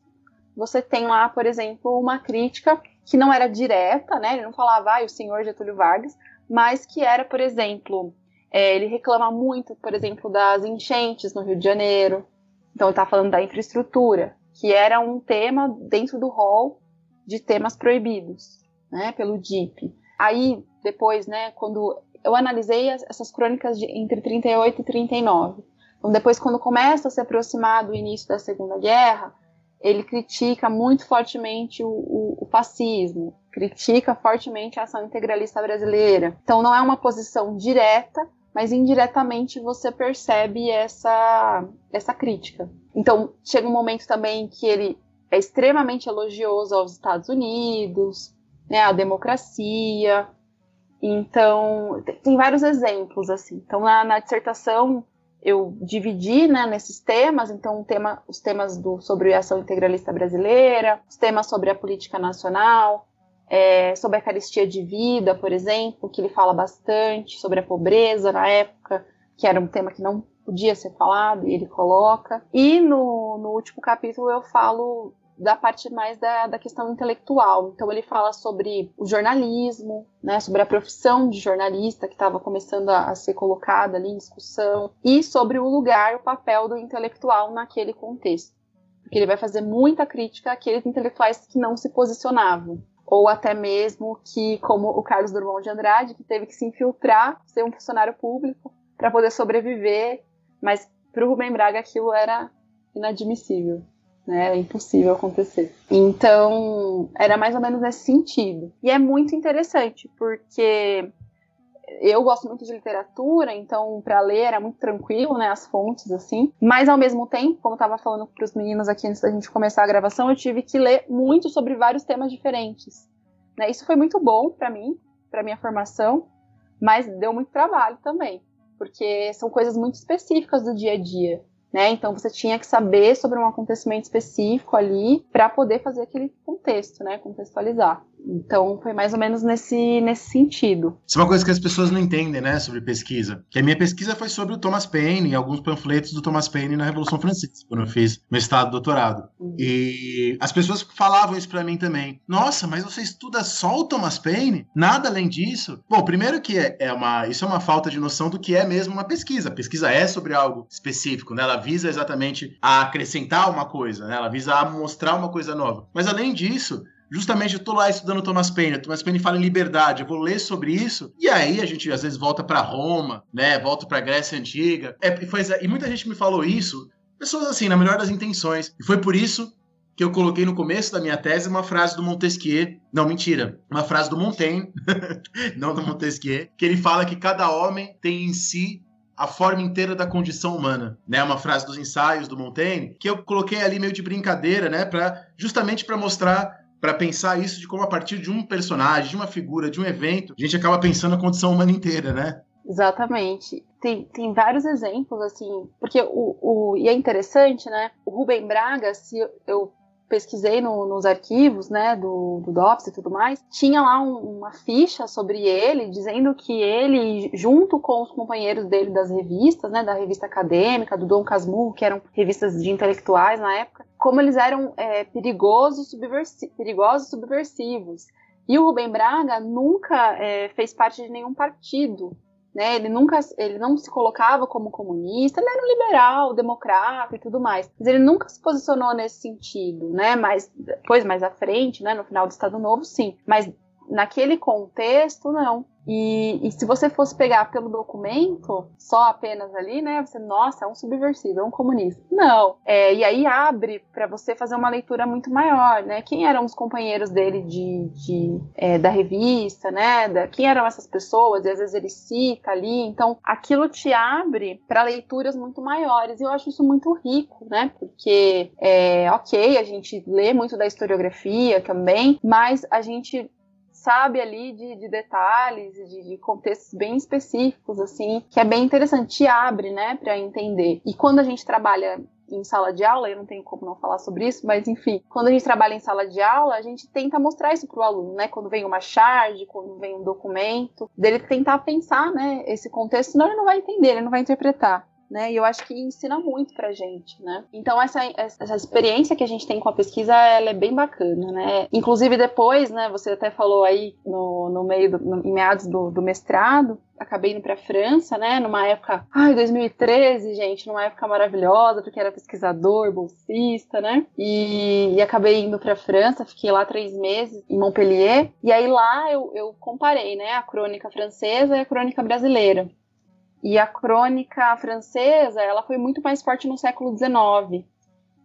você tem lá, por exemplo, uma crítica que não era direta, né? Ele não falava, ah, o senhor Getúlio Vargas, mas que era, por exemplo, é, ele reclama muito, por exemplo, das enchentes no Rio de Janeiro. Então, está falando da infraestrutura, que era um tema dentro do rol de temas proibidos, né, pelo DIP. Aí, depois, né, quando eu analisei essas crônicas de, entre 38 e 39. Então, depois, quando começa a se aproximar do início da Segunda Guerra, ele critica muito fortemente o, o, o, fascismo, critica fortemente a ação integralista brasileira. Então não é uma posição direta, mas indiretamente você percebe essa, essa crítica. Então chega um momento também que ele é extremamente elogioso aos Estados Unidos, né, à democracia. Então tem vários exemplos assim. Então na, na dissertação eu dividi né, nesses temas, então tema, os temas do, sobre a ação integralista brasileira, os temas sobre a política nacional, é, sobre a caristia de vida, por exemplo, que ele fala bastante, sobre a pobreza na época, que era um tema que não podia ser falado, e ele coloca. E no, no último capítulo eu falo da parte mais da, da questão intelectual. Então ele fala sobre o jornalismo, né, sobre a profissão de jornalista que estava começando a, a, ser colocada ali em discussão, e sobre o lugar, o papel do intelectual naquele contexto. Porque ele vai fazer muita crítica àqueles intelectuais que não se posicionavam. Ou até mesmo que, como o Carlos Drummond de Andrade, que teve que se infiltrar, ser um funcionário público para poder sobreviver, mas para o Rubem Braga aquilo era inadmissível né? É impossível acontecer. Então, era mais ou menos nesse sentido. E é muito interessante, porque eu gosto muito de literatura, então para ler era muito tranquilo, né, as fontes assim. Mas ao mesmo tempo, como eu tava falando para os meninos aqui antes da gente começar a gravação, eu tive que ler muito sobre vários temas diferentes. Né? Isso foi muito bom para mim, para minha formação, mas deu muito trabalho também, porque são coisas muito específicas do dia a dia né? Então você tinha que saber sobre um acontecimento específico ali para poder fazer aquele contexto, né? Contextualizar. Então foi mais ou menos nesse, nesse sentido.
Isso é uma coisa que as pessoas não entendem, né, sobre pesquisa. Que a minha pesquisa foi sobre o Thomas Paine e alguns panfletos do Thomas Paine na Revolução Francesa, quando eu fiz meu estado doutorado. Uhum. E as pessoas falavam isso para mim também. Nossa, mas você estuda só o Thomas Paine? Nada além disso? Bom, primeiro que é, é uma, isso é uma falta de noção do que é mesmo uma pesquisa. A pesquisa é sobre algo específico, né? Ela visa exatamente a acrescentar uma coisa, né? Ela visa a mostrar uma coisa nova. Mas além disso, justamente eu tô lá estudando Thomas Paine, Thomas Paine fala em liberdade, eu vou ler sobre isso, e aí a gente às vezes volta para Roma, né, volta para Grécia Antiga, é, e muita gente me falou isso, pessoas assim, na melhor das intenções, e foi por isso que eu coloquei no começo da minha tese uma frase do Montesquieu, não, mentira, uma frase do Montaigne, não do Montesquieu, que ele fala que cada homem tem em si a forma inteira da condição humana, né? Uma frase dos ensaios do Montaigne que eu coloquei ali meio de brincadeira, né? Para justamente para mostrar para pensar isso de como a partir de um personagem, de uma figura, de um evento, a gente acaba pensando a condição humana inteira, né?
Exatamente. Tem, tem vários exemplos, assim, porque o, o. E é interessante, né? O Rubem Braga, se eu pesquisei no, nos arquivos, né, do, do DOPS e tudo mais, tinha lá um, uma ficha sobre ele, dizendo que ele, junto com os companheiros dele das revistas, né, da revista acadêmica, do Dom Casmurro, que eram revistas de intelectuais na época, como eles eram é, perigosos, subversi perigosos subversivos. E o Rubem Braga nunca é, fez parte de nenhum partido, né? Ele nunca, ele não se colocava como comunista, ele era um liberal, democrata e tudo mais. Mas ele nunca se posicionou nesse sentido, né? Mas depois, mais à frente, né? No final do Estado Novo, sim. Mas naquele contexto, não. E, e, se você fosse pegar pelo documento, só apenas ali, né? Você, nossa, é um subversivo, é um comunista. Não. É, e aí abre para você fazer uma leitura muito maior, né? Quem eram os companheiros dele de, de é, da revista, né? Da, quem eram essas pessoas? E às vezes ele cita ali. Então, aquilo te abre para leituras muito maiores. E eu acho isso muito rico, né? Porque, é, ok, a gente lê muito da historiografia também, mas a gente sabe ali de, de detalhes, de, de, contextos bem específicos, assim, que é bem interessante, te abre, né, para entender. E quando a gente trabalha em sala de aula, eu não tenho como não falar sobre isso, mas enfim, quando a gente trabalha em sala de aula, a gente tenta mostrar isso para o aluno, né? Quando vem uma charge, quando vem um documento, dele tentar pensar, né, esse contexto, senão ele não vai entender, ele não vai interpretar né? E eu acho que ensina muito pra gente, né? Então essa, essa experiência que a gente tem com a pesquisa, ela é bem bacana, né? Inclusive depois, né, você até falou aí no, no meio, do, no, em meados do, do mestrado, acabei indo para França, né? Numa época, ai, 2013, gente, numa época maravilhosa, porque era pesquisador, bolsista, né? E, e acabei indo para França, fiquei lá três meses em Montpellier. E aí lá eu, eu comparei, né? A crônica francesa e a crônica brasileira. E a crônica francesa, ela foi muito mais forte no século XIX.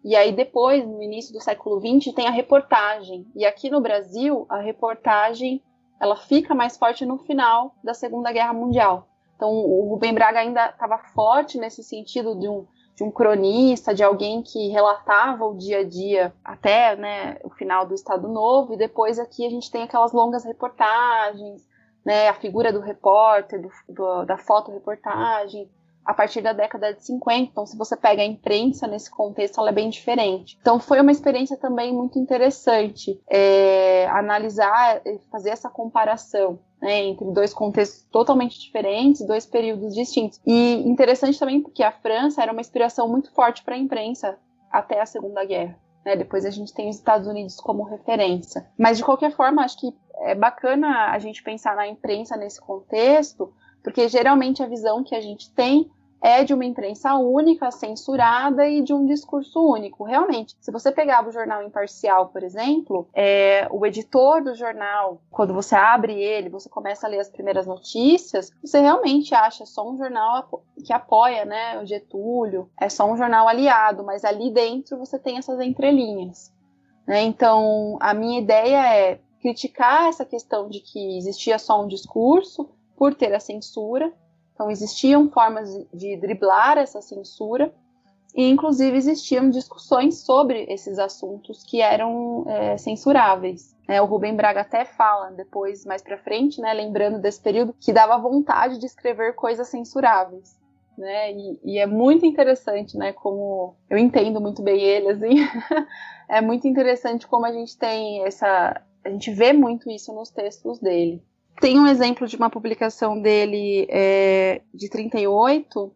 E aí depois, no início do século XX, tem a reportagem. E aqui no Brasil, a reportagem, ela fica mais forte no final da Segunda Guerra Mundial. Então, o Rubem Braga ainda estava forte nesse sentido de um, de um cronista, de alguém que relatava o dia a dia até né, o final do Estado Novo, e depois aqui a gente tem aquelas longas reportagens, né, a figura do repórter, do, do, da fotoreportagem, a partir da década de 50. Então, se você pega a imprensa nesse contexto, ela é bem diferente. Então, foi uma experiência também muito interessante é, analisar, fazer essa comparação. Né, entre dois contextos totalmente diferentes, dois períodos distintos. E interessante também porque a França era uma inspiração muito forte para a imprensa até a Segunda Guerra. Né? Depois a gente tem os Estados Unidos como referência. Mas de qualquer forma, acho que é bacana a gente pensar na imprensa nesse contexto, porque geralmente a visão que a gente tem é de uma imprensa única, censurada e de um discurso único. Realmente, se você pegava o jornal imparcial, por exemplo, é, o editor do jornal, quando você abre ele, você começa a ler as primeiras notícias, você realmente acha só um jornal que apoia né, o Getúlio, é só um jornal aliado, mas ali dentro você tem essas entrelinhas. Né? Então, a minha ideia é criticar essa questão de que existia só um discurso por ter a censura. Então, existiam formas de driblar essa censura, e inclusive existiam discussões sobre esses assuntos que eram é, censuráveis. É, o Rubem Braga até fala depois, mais para frente, né, lembrando desse período, que dava vontade de escrever coisas censuráveis. Né? E, e, é muito interessante, né? Como eu entendo muito bem ele, assim, é muito interessante como a gente tem essa a gente vê muito isso nos textos dele. Tem um exemplo de uma publicação dele é, de 38,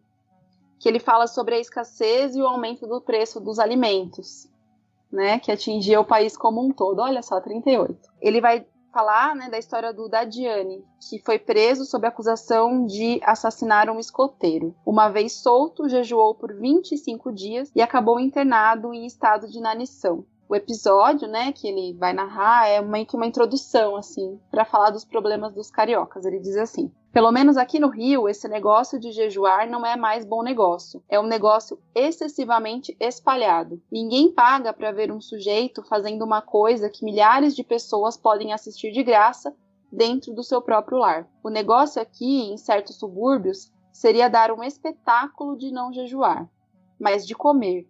que ele fala sobre a escassez e o aumento do preço dos alimentos, né, que atingia o país como um todo. Olha só, 38. Ele vai falar né, da história do Dadiane, que foi preso sob acusação de assassinar um escoteiro. Uma vez solto, jejuou por 25 dias e acabou internado em estado de inanição o episódio, né, que ele vai narrar é meio que uma introdução, assim, para falar dos problemas dos cariocas. Ele diz assim: pelo menos aqui no Rio, esse negócio de jejuar não é mais bom negócio. É um negócio excessivamente espalhado. Ninguém paga para ver um sujeito fazendo uma coisa que milhares de pessoas podem assistir de graça dentro do seu próprio lar. O negócio aqui, em certos subúrbios, seria dar um espetáculo de não jejuar, mas de comer,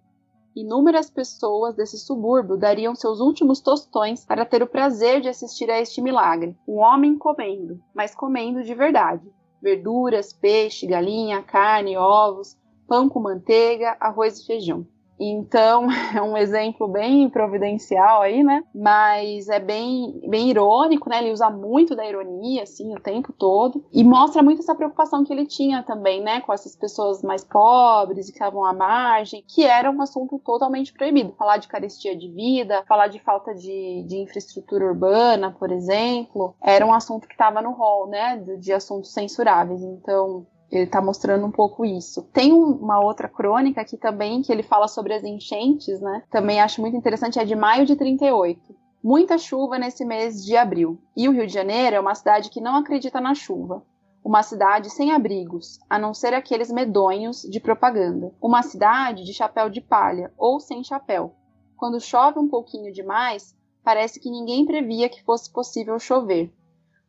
Inúmeras pessoas desse subúrbio dariam seus últimos tostões para ter o prazer de assistir a este milagre. Um homem comendo, mas comendo de verdade. Verduras, peixe, galinha, carne, ovos, pão com manteiga, arroz e feijão. Então, é um exemplo bem providencial aí, né? Mas é bem, bem irônico, né? Ele usa muito da ironia, assim, o tempo todo. E mostra muito essa preocupação que ele tinha também, né? Com essas pessoas mais pobres e que estavam à margem, que era um assunto totalmente proibido. Falar de carestia de vida, falar de falta de, de infraestrutura urbana, por exemplo, era um assunto que estava no rol, né? De, de assuntos censuráveis. Então, ele está mostrando um pouco isso. Tem uma outra crônica aqui também que ele fala sobre as enchentes, né? Também acho muito interessante, é de maio de 38. Muita chuva nesse mês de abril. E o Rio de Janeiro é uma cidade que não acredita na chuva. Uma cidade sem abrigos, a não ser aqueles medonhos de propaganda. Uma cidade de chapéu de palha ou sem chapéu. Quando chove um pouquinho demais, parece que ninguém previa que fosse possível chover.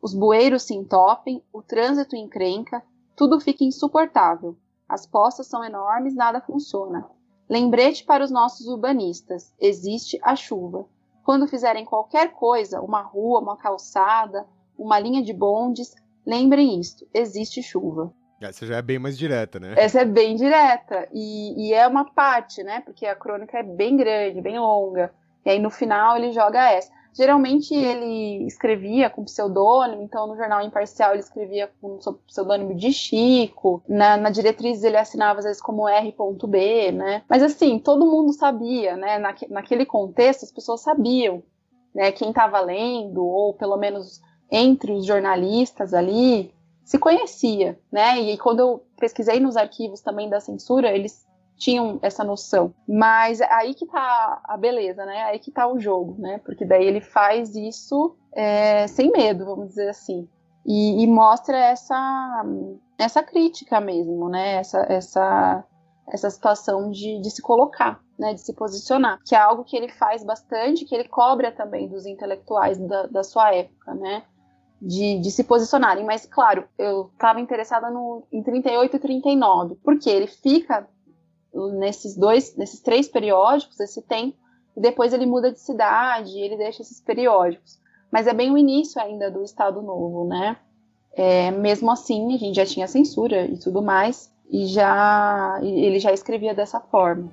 Os bueiros se entopem, o trânsito encrenca, tudo fica insuportável. As poças são enormes, nada funciona. Lembrete para os nossos urbanistas: existe a chuva. Quando fizerem qualquer coisa, uma rua, uma calçada, uma linha de bondes, lembrem isto: existe chuva.
Essa já é bem mais direta, né?
Essa é bem direta. E, e, é uma parte, né? Porque a crônica é bem grande, bem longa. E aí no final ele joga essa. Geralmente ele escrevia com pseudônimo, então no jornal imparcial ele escrevia com o pseudônimo de Chico, na, na diretriz ele assinava às vezes como R.B, né? Mas assim, todo mundo sabia, né? Naque, naquele contexto as pessoas sabiam, né? Quem estava lendo, ou pelo menos entre os jornalistas ali, se conhecia, né? E quando eu pesquisei nos arquivos também da censura, eles tinham essa noção. Mas aí que tá a beleza, né? Aí que tá o jogo, né? Porque daí ele faz isso é, sem medo, vamos dizer assim. E, e, mostra essa, essa crítica mesmo, né? Essa, essa, essa situação de, de se colocar, né? De se posicionar. Que é algo que ele faz bastante, que ele cobra também dos intelectuais da, da sua época, né? De, de, se posicionarem. Mas, claro, eu estava interessada no, em 38 e 39, porque ele fica nesses dois, nesses três periódicos, esse tem, e depois ele muda de cidade, ele deixa esses periódicos. Mas é bem o início ainda do Estado Novo, né? É, mesmo assim, a gente já tinha censura e tudo mais, e já ele já escrevia dessa forma.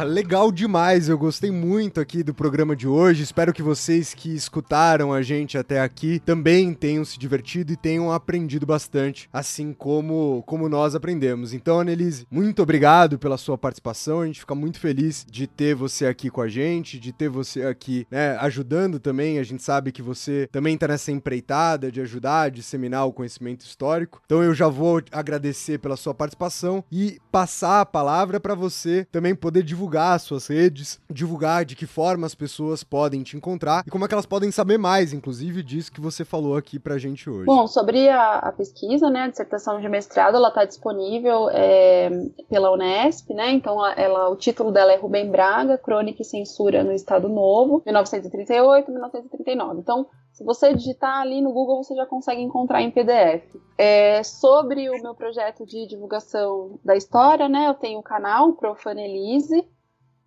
Porra, legal demais. Eu gostei muito aqui do programa de hoje. Espero que vocês que escutaram a gente até aqui também tenham se divertido e tenham aprendido bastante, assim como como nós aprendemos. Então, Annelise, muito obrigado pela sua participação. A gente fica muito feliz de ter você aqui com a gente, de ter você aqui, né, ajudando também. A gente sabe que você também está nessa empreitada de ajudar, de disseminar o conhecimento histórico. Então, eu já vou agradecer pela sua participação e passar a palavra para você também poder divulgar divulgar as suas redes, divulgar de que forma as pessoas podem te encontrar e como é que elas podem saber mais, inclusive, disso que você falou aqui pra gente hoje.
Bom, sobre a, a pesquisa, né, a dissertação de mestrado, ela está disponível é, pela Unesp, né, então ela, o título dela é Rubem Braga, Crônica e Censura no Estado Novo, 1938-1939. Então, se você digitar ali no Google, você já consegue encontrar em PDF. É, sobre o meu projeto de divulgação da história, né? Eu tenho o canal Profanelise,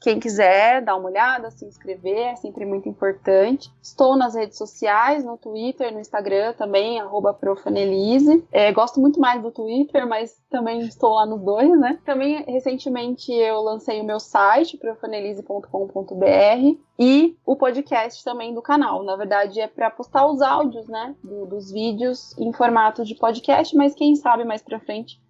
quem quiser dar uma olhada, se inscrever, é sempre muito importante. Estou nas redes sociais, no Twitter, no Instagram também, profanelise. É, gosto muito mais do Twitter, mas também estou lá nos dois, né? Também, recentemente, eu lancei o meu site, profanelise.com.br, e o podcast também do canal. Na verdade, é para postar os áudios, né, do, dos vídeos em formato de podcast, mas quem sabe mais para frente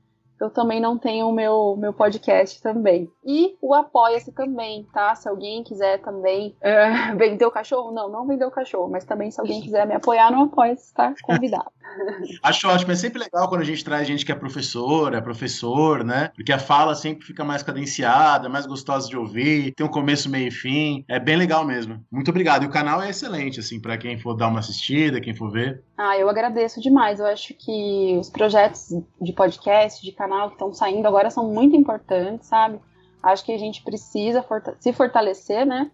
eu também não tenho o meu, meu podcast também. E o Apoia-se também, tá? Se alguém quiser também uh, vender o cachorro, não, não vender o cachorro, mas também se alguém quiser me apoiar no Apoia-se, tá convidado.
Acho ótimo, é sempre legal quando a gente traz gente que é professora, é professor, né? Porque a fala sempre fica mais cadenciada, mais gostosa de ouvir, tem um começo, meio e fim. É bem legal mesmo. Muito obrigado. E o canal é excelente, assim, para quem for dar uma assistida, quem for ver.
Ah, eu agradeço demais. Eu acho que os projetos de podcast, de canal que estão saindo agora são muito importantes, sabe? Acho que a gente precisa se fortalecer, né?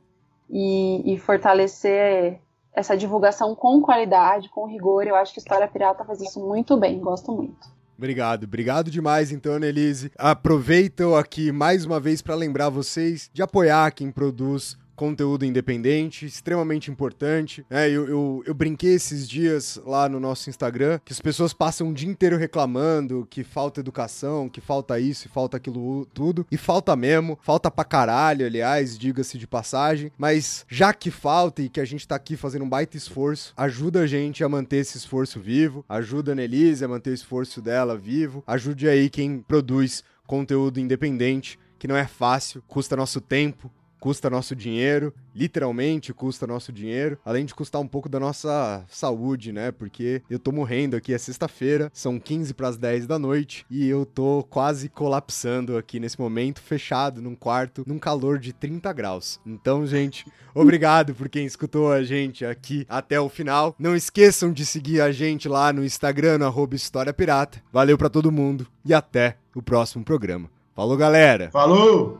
E, e, fortalecer essa divulgação com qualidade, com rigor. Eu acho que História Pirata faz isso muito bem, gosto muito.
Obrigado, obrigado demais então, Annelise. Aproveito aqui mais uma vez para lembrar vocês de apoiar quem produz conteúdo independente, extremamente importante. É, eu, eu, eu, brinquei esses dias lá no nosso Instagram que as pessoas passam o dia inteiro reclamando que falta educação, que falta isso e falta aquilo tudo. E falta mesmo, falta pra caralho, aliás, diga-se de passagem. Mas já que falta e que a gente tá aqui fazendo um baita esforço, ajuda a gente a manter esse esforço vivo, ajuda a Nelise a manter o esforço dela vivo, ajude aí quem produz conteúdo independente que não é fácil, custa nosso tempo, custa nosso dinheiro, literalmente custa nosso dinheiro, além de custar um pouco da nossa saúde, né? Porque eu tô morrendo aqui, é sexta-feira, são 15 para as 10 da noite e eu tô quase colapsando aqui nesse momento, fechado num quarto, num calor de 30 graus. Então, gente, obrigado por quem escutou a gente aqui até o final. Não esqueçam de seguir a gente lá no Instagram, no História Pirata. Valeu para todo mundo e até o próximo programa. Falou, galera!
Falou!